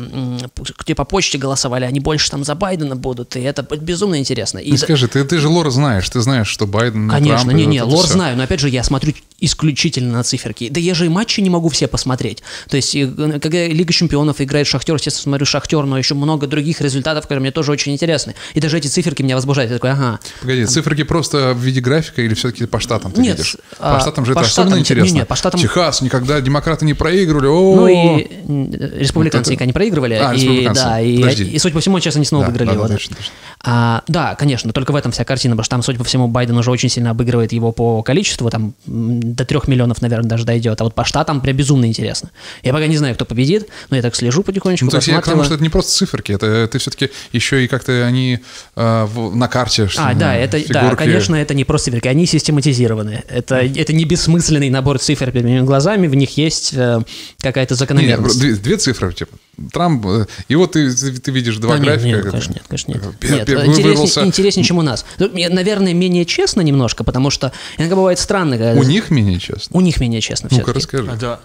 где по почте голосовали, они больше там за Байдена будут, и это безумно интересно. И Ну, за- скажи, ты, ты же лор знаешь, ты знаешь, что Байден, Конечно, не-не, вот лор всё. знаю, но опять же я смотрю исключительно на циферки. Да я же и матчи не могу все посмотреть. То есть, э, когда Лига Чемпионов играет Шахтер, естественно, смотрю Шахтер, но еще много других результатов, которые мне тоже очень интересны. И даже эти циферки меня возбуждают. Я такой, ага. Погоди, циферки просто в виде графика или все-таки по штатам ты Нет, видишь? а, По штатам же по это штатам особенно те- интересно. не-не, по штатам- Техас, никогда демократы не проигрывали. О, Ну и м, республиканцы Вот это- никогда не проигрывали. А, и, республиканцы. да, и, Подожди. и, судя по всему, сейчас они снова Да, выиграли да, да, да. точно, точно. А, да, конечно, только в этом вся картина, потому что там, судя по всему, Байден уже очень сильно обыгрывает его по количеству, там до трех миллионов, наверное, даже дойдет. А вот по штатам прям безумно интересно. Я пока не знаю, кто победит, но я так слежу потихонечку, Ну, то есть я к тому, что это не просто циферки, это ты все-таки еще и как-то они э, в- на карте. что, А, да, это, да, конечно, это не просто циферки, они систематизированы. Это, это не бессмысленный набор цифр перед моими глазами, в них есть э, какая-то Не, не, закономерность. две, две цифры, типа, Трамп, э, и вот ты, ты, видишь два А, нет, графика. нет, это- конечно, нет, конечно, нет. Пер- Нет, пер- вы- интереснее, вырвался- интереснее, чем у нас. Ну, Наверное, менее честно немножко, потому что иногда бывает странно, когда... У них менее честно. У них менее честно Ну-ка, расскажи. Да.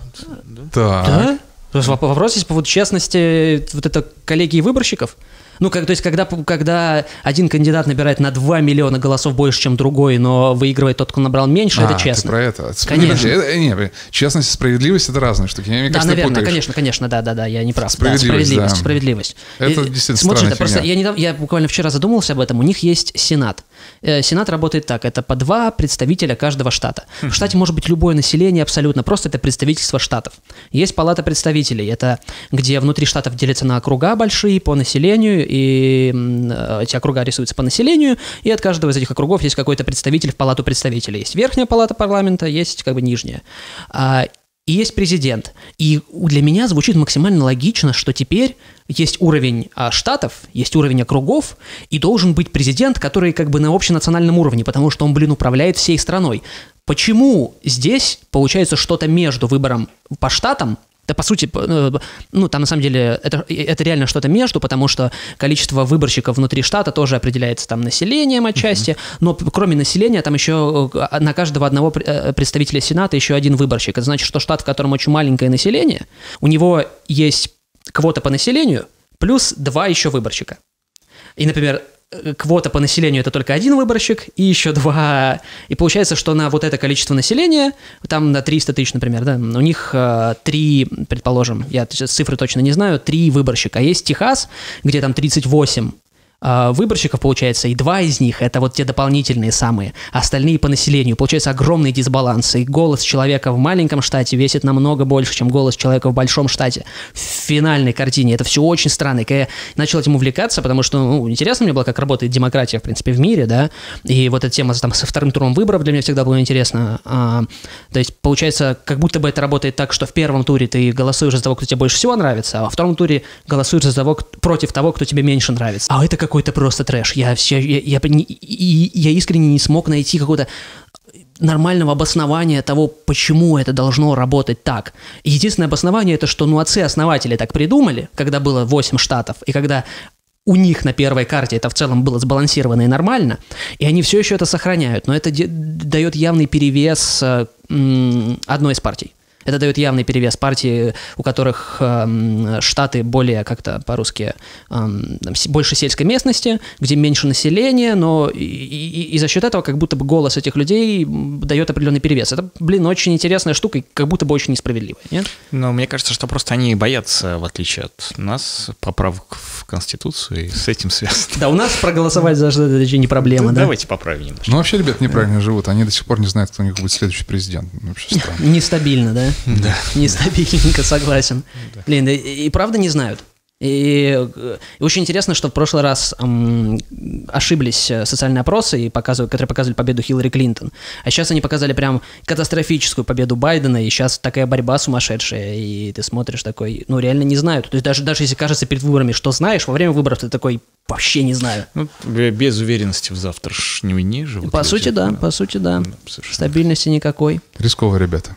Так. Да? То есть воп- вопрос есть по поводу честности вот это коллеги и выборщиков? Ну, как, то есть, когда, когда один кандидат набирает на 2 миллиона голосов больше, чем другой, но выигрывает тот, кто набрал меньше, А, это ты честно. про это. Конечно. Это- не, блин, честность и справедливость это разные штуки. Мне Да, кажется, ты наверное, путаешь. конечно, конечно, да, да, да, я не прав. Справедливость, да, справедливость, да. справедливость. Это И- действительно странная это просто, я, недавно, я буквально вчера задумался об этом, у них есть Сенат. Э, Сенат работает так, это по два представителя каждого штата. В штате может быть любое население абсолютно, просто это представительство штатов. Есть палата представителей, это где внутри штатов делятся на округа большие по населению, и э, эти округа рисуются по населению, и от каждого из этих округов есть какой-то представитель в палату представителей. Есть верхняя палата парламента, есть как бы нижняя. А, и есть президент. И для меня звучит максимально логично, что теперь есть уровень а, штатов, есть уровень округов, и должен быть президент, который как бы на общенациональном уровне, потому что он, блин, управляет всей страной. Почему здесь получается что-то между выбором по штатам Да, по сути, э, ну, там на самом деле это, это реально что-то между, потому что количество выборщиков внутри штата тоже определяется там населением отчасти, но п- кроме населения там еще э, на каждого одного э, представителя Сената еще один выборщик. Это значит, что штат, в котором очень маленькое население, у него есть квота по населению плюс два еще выборщика. И, например, квота по населению это только один выборщик, и еще два. И получается, что на вот это количество населения, там на 300 тысяч, например, да, у них э, три, предположим, я цифры точно не знаю, три выборщика. А есть Техас, где там 38 э, выборщиков, получается, и два из них это вот те дополнительные самые, остальные по населению. Получается огромный дисбаланс, и голос человека в маленьком штате весит намного больше, чем голос человека в большом штате. В финальной картине это все очень странно. И когда я начал этим увлекаться, потому что, ну, интересно мне было, как работает демократия, в принципе, в мире, да, и вот эта тема там со вторым туром выборов для меня всегда было интересно. А, то есть, получается, как будто бы это работает так, что в первом туре ты голосуешь за того, кто тебе больше всего нравится, а во втором туре голосуешь за того, против того, кто тебе меньше нравится. А это какой-то просто трэш. Я, все, я, я, я искренне не смог найти какого-то нормального обоснования того, почему это должно работать так. Единственное обоснование это, что ну отцы-основатели так придумали, когда было 8 штатов, и когда у них на первой карте это в целом было сбалансировано и нормально, и они все еще это сохраняют, но это дает явный перевес э, одной из партий. Это дает явный перевес партии, у которых эм, штаты более как-то по-русски эм, там, с- больше сельской местности, где меньше населения, но и, и- и за счет этого как будто бы голос этих людей дает определенный перевес. Это, блин, очень интересная штука и как будто бы очень несправедливая, нет? Но мне кажется, что просто они боятся, в отличие от нас, поправок в Конституцию, и с этим связано. Да, у нас проголосовать за это не проблема, да? Давайте поправим немножко. Ну, вообще, ребят неправильно живут. Они до сих пор не знают, кто у них будет следующий президент. Нестабильно, да? Да. Нестабильненько, согласен. Блин, и, и правда не знают. И, и очень интересно, что в прошлый раз м, ошиблись э, социальные опросы, и показывают, которые показывали победу Хиллари Клинтон. А сейчас они показали прям катастрофическую победу Байдена, и сейчас такая борьба сумасшедшая, и ты смотришь такой, ну реально не знают. То есть даже, даже если кажется перед выборами, что знаешь, во время выборов ты такой, вообще не знаю. Ну, без уверенности в завтрашнем дне живут по люди. сути, да, по сути, да. Да, совершенно. Стабильности никакой. Рисково, ребята.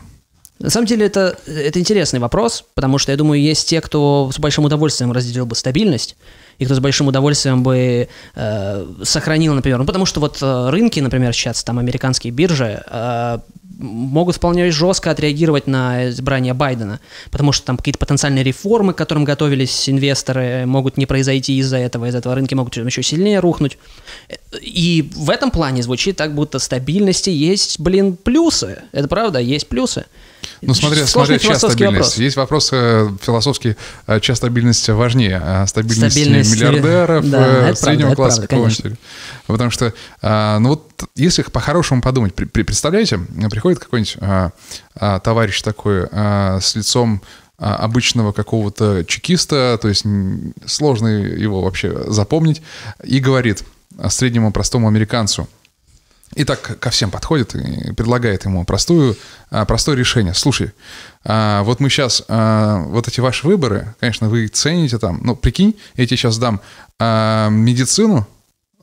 На самом деле это, это интересный вопрос, потому что я думаю, есть те, кто с большим удовольствием разделил бы стабильность, и кто с большим удовольствием бы э, сохранил, например, ну потому что вот э, рынки, например, сейчас там американские биржи э, могут вполне жестко отреагировать на избрание Байдена, потому что там какие-то потенциальные реформы, к которым готовились инвесторы, могут не произойти из-за этого, из-за этого рынки могут еще сильнее рухнуть. И в этом плане звучит так, будто стабильности есть, блин, плюсы. Это правда, есть плюсы. Ну, смотря, смотря чья стабильность. вопрос. Есть вопрос э, философский, э, чья стабильность важнее. а Стабильность, Стабильность, миллиардеров, да, э, правда, среднего это класса правда, какого-нибудь. Потому что, а, ну вот, если по-хорошему подумать, представляете, приходит какой-нибудь а, товарищ такой с лицом обычного какого-то чекиста, то есть сложно его вообще запомнить, и говорит среднему простому американцу, и так ко всем подходит и предлагает ему простую, а, простое решение. Слушай, а, вот мы сейчас, вот эти ваши выборы, конечно, вы цените там, но прикинь, я тебе сейчас дам а, медицину,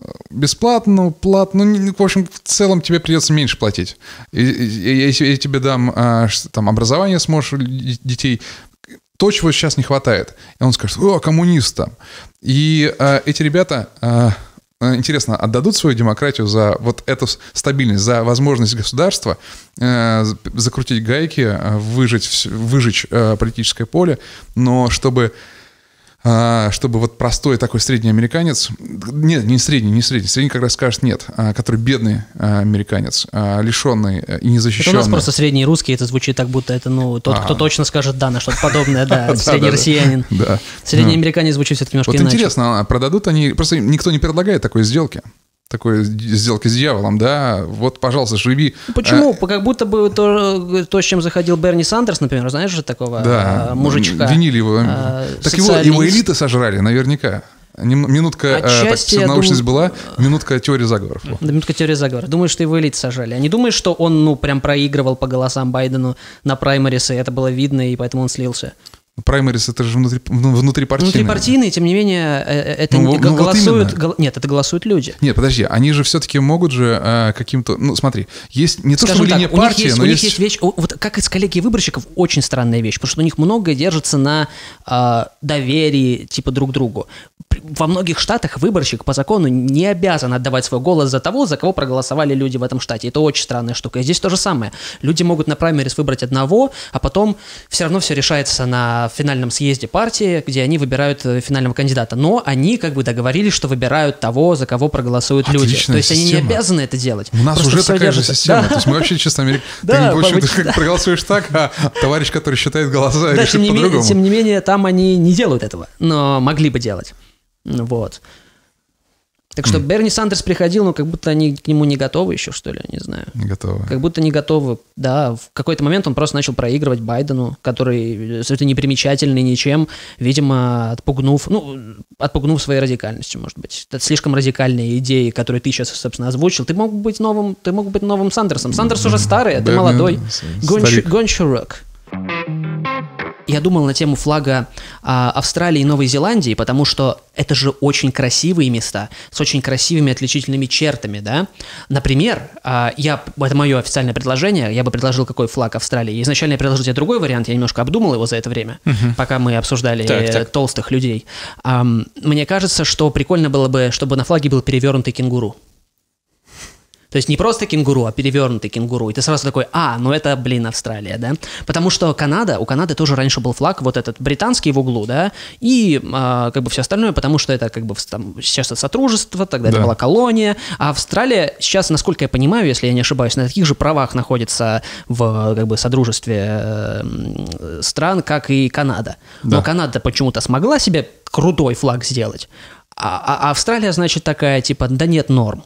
э, бесплатно, платно, ну, в общем, в целом тебе придется меньше платить. Если я тебе дам а, там образование сможешь детей, то, чего сейчас не хватает. И он скажет, о, коммунист там. И а, эти ребята, а, а, интересно, отдадут свою демократию за вот эту стабильность, за возможность государства э, закрутить гайки, э, выжечь, вс- выжечь э, политическое поле, но чтобы чтобы вот простой такой средний американец, нет, не средний, не средний, средний как раз скажет нет, а, который бедный а, американец, а, лишенный и Это у незащищенный. нас просто средний русский, это звучит так, будто это, ну, тот, А. кто точно скажет да на что-то подобное, да, средний россиянин. Да. Средний американец звучит все-таки немножко Вот интересно, а продадут они... Просто никто не предлагает такой сделки. Такой сделки с дьяволом, да? Вот, пожалуйста, живи... Почему? э, Как будто бы то, то, с чем заходил Берни Сандерс, например, знаешь же такого да, а, мужичка? Винили его. а, так его, его элиты сожрали, наверняка. Минутка, э, так, Отчасти, я научность думаю- была, минутка теории заговоров. Во. Да, минутка теории заговора. Думаешь, что его элит сажали? А не думаешь, что он, ну, прям проигрывал по голосам Байдену на праймарисы, это было видно, и поэтому он слился? Праймерис это же внутри, ну, внутрипартийные. Внутрипартийные, тем не менее, э, э, это Ну, не- ну, вот голосуют... именно. гол- Нет, это голосуют люди. Нет, подожди, они же все-таки могут же э, каким-то... Ну, смотри, есть не то, Скажем чтобы так, линия партии, есть, но у них есть... есть вещь, вот как из коллеги выборщиков, очень странная вещь, потому что у них многое держится на а, доверии типа друг другу. Во многих штатах выборщик по закону не обязан отдавать свой голос за того, за кого проголосовали люди в этом штате. Это очень странная штука. И здесь то же самое. Люди могут на праймерис выбрать одного, а потом все равно все решается на финальном съезде партии, где они выбирают э, финального кандидата. Но они как бы договорились, что выбирают того, за кого проголосуют люди. Отличная То есть они не система. обязаны это делать. У нас Просто уже такая же система. Да. То есть мы вообще чисто Америк... Да, Ты, в общем, ты как проголосуешь так, а товарищ, который считает голоса, Да, решит не, по-другому. тем не менее, там они не делают этого, но могли бы делать. Вот. Так что Берни Сандерс приходил, но как будто они к нему не готовы еще, что ли, не знаю. Не готовы. Как будто не готовы. Да, в какой-то момент он просто начал проигрывать Байдену, который совершенно непримечательный ничем, видимо, отпугнув, ну, отпугнув своей радикальностью, может быть. Это слишком радикальные идеи, которые ты сейчас, собственно, озвучил. Ты мог быть новым, ты мог быть новым Сандерсом. Сандерс уже старый, а ты молодой. старик. гонщик. Я думал на тему флага а, Австралии и Новой Зеландии, потому что это же очень красивые места с очень красивыми отличительными чертами, да. Например, а, я это мое официальное предложение, я бы предложил какой флаг Австралии. Изначально я предложил тебе другой вариант, я немножко обдумал его за это время, пока мы обсуждали Так, так. толстых людей. Ам, мне кажется, что прикольно было бы, чтобы на флаге был перевернутый кенгуру. То есть не просто кенгуру, а перевернутый кенгуру. И ты сразу такой, а, ну это, блин, Австралия, да? Потому что Канада, у Канады тоже раньше был флаг, вот этот британский в углу, да, и а, как бы все остальное, потому что это как бы там, сейчас это сотрудничество, тогда это Да. была колония. А Австралия сейчас, насколько я понимаю, если я не ошибаюсь, на таких же правах находится в как бы содружестве э, стран, как и Канада. Но Да. Канада почему-то смогла себе крутой флаг сделать, а, а Австралия, значит, такая, типа, да нет норм.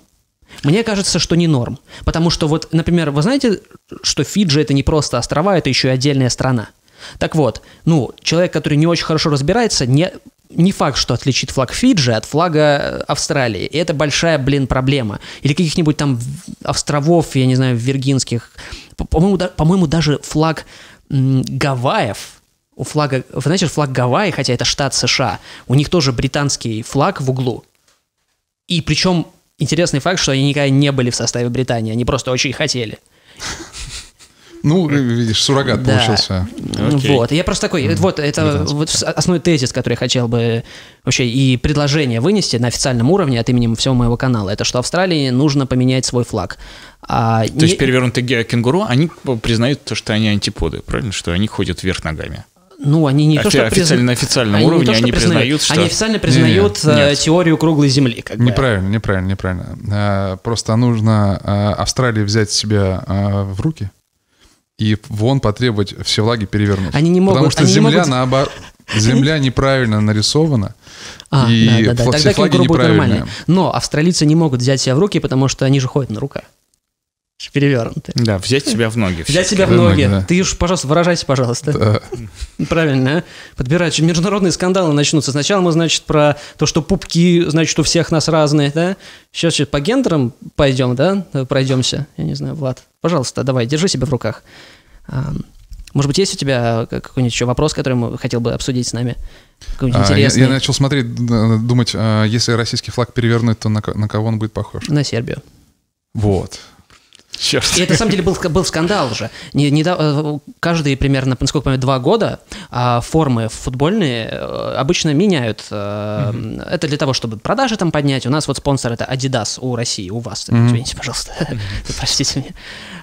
Мне кажется, что не норм. Потому что вот, например, вы знаете, что Фиджи это не просто острова, это еще и отдельная страна. Так вот, ну, человек, который не очень хорошо разбирается, не, не факт, что отличит флаг Фиджи от флага Австралии. И это большая, блин, проблема. Или каких-нибудь там островов, я не знаю, виргинских. По- По-моему, да- по-моему даже флаг Гавайев, у флага, вы знаете, флаг Гавайи, хотя это штат США, у них тоже британский флаг в углу. И причем интересный факт, что они никогда не были в составе Британии, они просто очень хотели. Ну, видишь, суррогат Да. получился. Окей. Вот, я просто такой, вот это вот основной тезис, который я хотел бы вообще и предложение вынести на официальном уровне от имени всего моего канала, это что Австралии нужно поменять свой флаг. А, То есть перевернутые кенгуру, они признают то, что они антиподы, правильно? Что они ходят вверх ногами. Ну, они не то, Офи- что официально призна- на официальном они не уровне то, они признают, что- Они официально признают Не-не, э, нет. теорию круглой земли. Как бы. Неправильно, неправильно, неправильно. А, Просто нужно а, Австралии взять себя в руки и вон потребовать все влаги перевернуть. Они не могут- Потому что не земля могут- наоборот... Земля неправильно нарисована, А, и да, да, да. Тогда флаги неправильные. нормальные. Но австралийцы не могут взять себя в руки, потому что они же ходят на руках. Перевернутые. Да, взять себя в ноги. Взять себя в ноги. да. Ты уж, пожалуйста, выражайся, пожалуйста. Да. Правильно, а? Подбирать. Международные скандалы начнутся. Сначала мы, значит, про то, что пупки, значит, у всех нас разные, да? Сейчас по гендерам пойдем, да? Пройдемся. Я не знаю, Влад. Пожалуйста, давай, держи себя в руках. Может быть, есть у тебя какой-нибудь еще вопрос, который мы хотел бы обсудить с нами? Какой-нибудь А, Я, интересный? я начал смотреть, думать, а, если российский флаг перевернуть, то на, на кого он будет похож? На Сербию. Вот. Черт. И это, на самом деле, был, был скандал уже. Не, не э, каждые примерно, насколько я понимаю, два года а, формы футбольные э, обычно меняют. э, Это для того, чтобы продажи там поднять. У нас вот спонсор это Adidas у России, у вас. Извините, пожалуйста. Простите меня.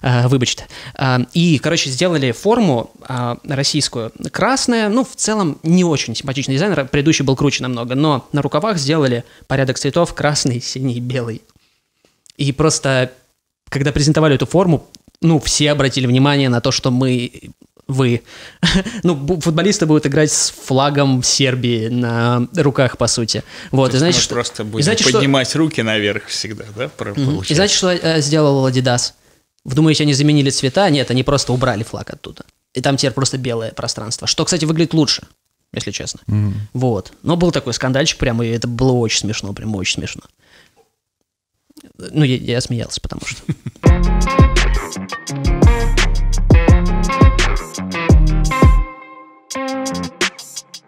А, Выбачьте. А, И, короче, сделали форму а, российскую. Красная, ну, в целом, не очень симпатичный дизайн. Предыдущий был круче намного. Но на рукавах сделали порядок цветов красный, синий, белый. И просто, когда презентовали эту форму, ну, все обратили внимание на то, что мы, вы, ну, футболисты будут играть с флагом Сербии на руках, по сути. Вот, и Мы что... просто и будем знаете, что- поднимать руки наверх всегда, да? про- Мгм. И знаете, что э, сделал Adidas? Вы думаете, они заменили цвета? Нет, они просто убрали флаг оттуда. И там теперь просто белое пространство. Что, кстати, выглядит лучше, если честно. Вот. Но был такой скандальчик прямо, и это было очень смешно, прям очень смешно. Ну, я, я смеялся, потому что...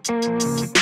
Thank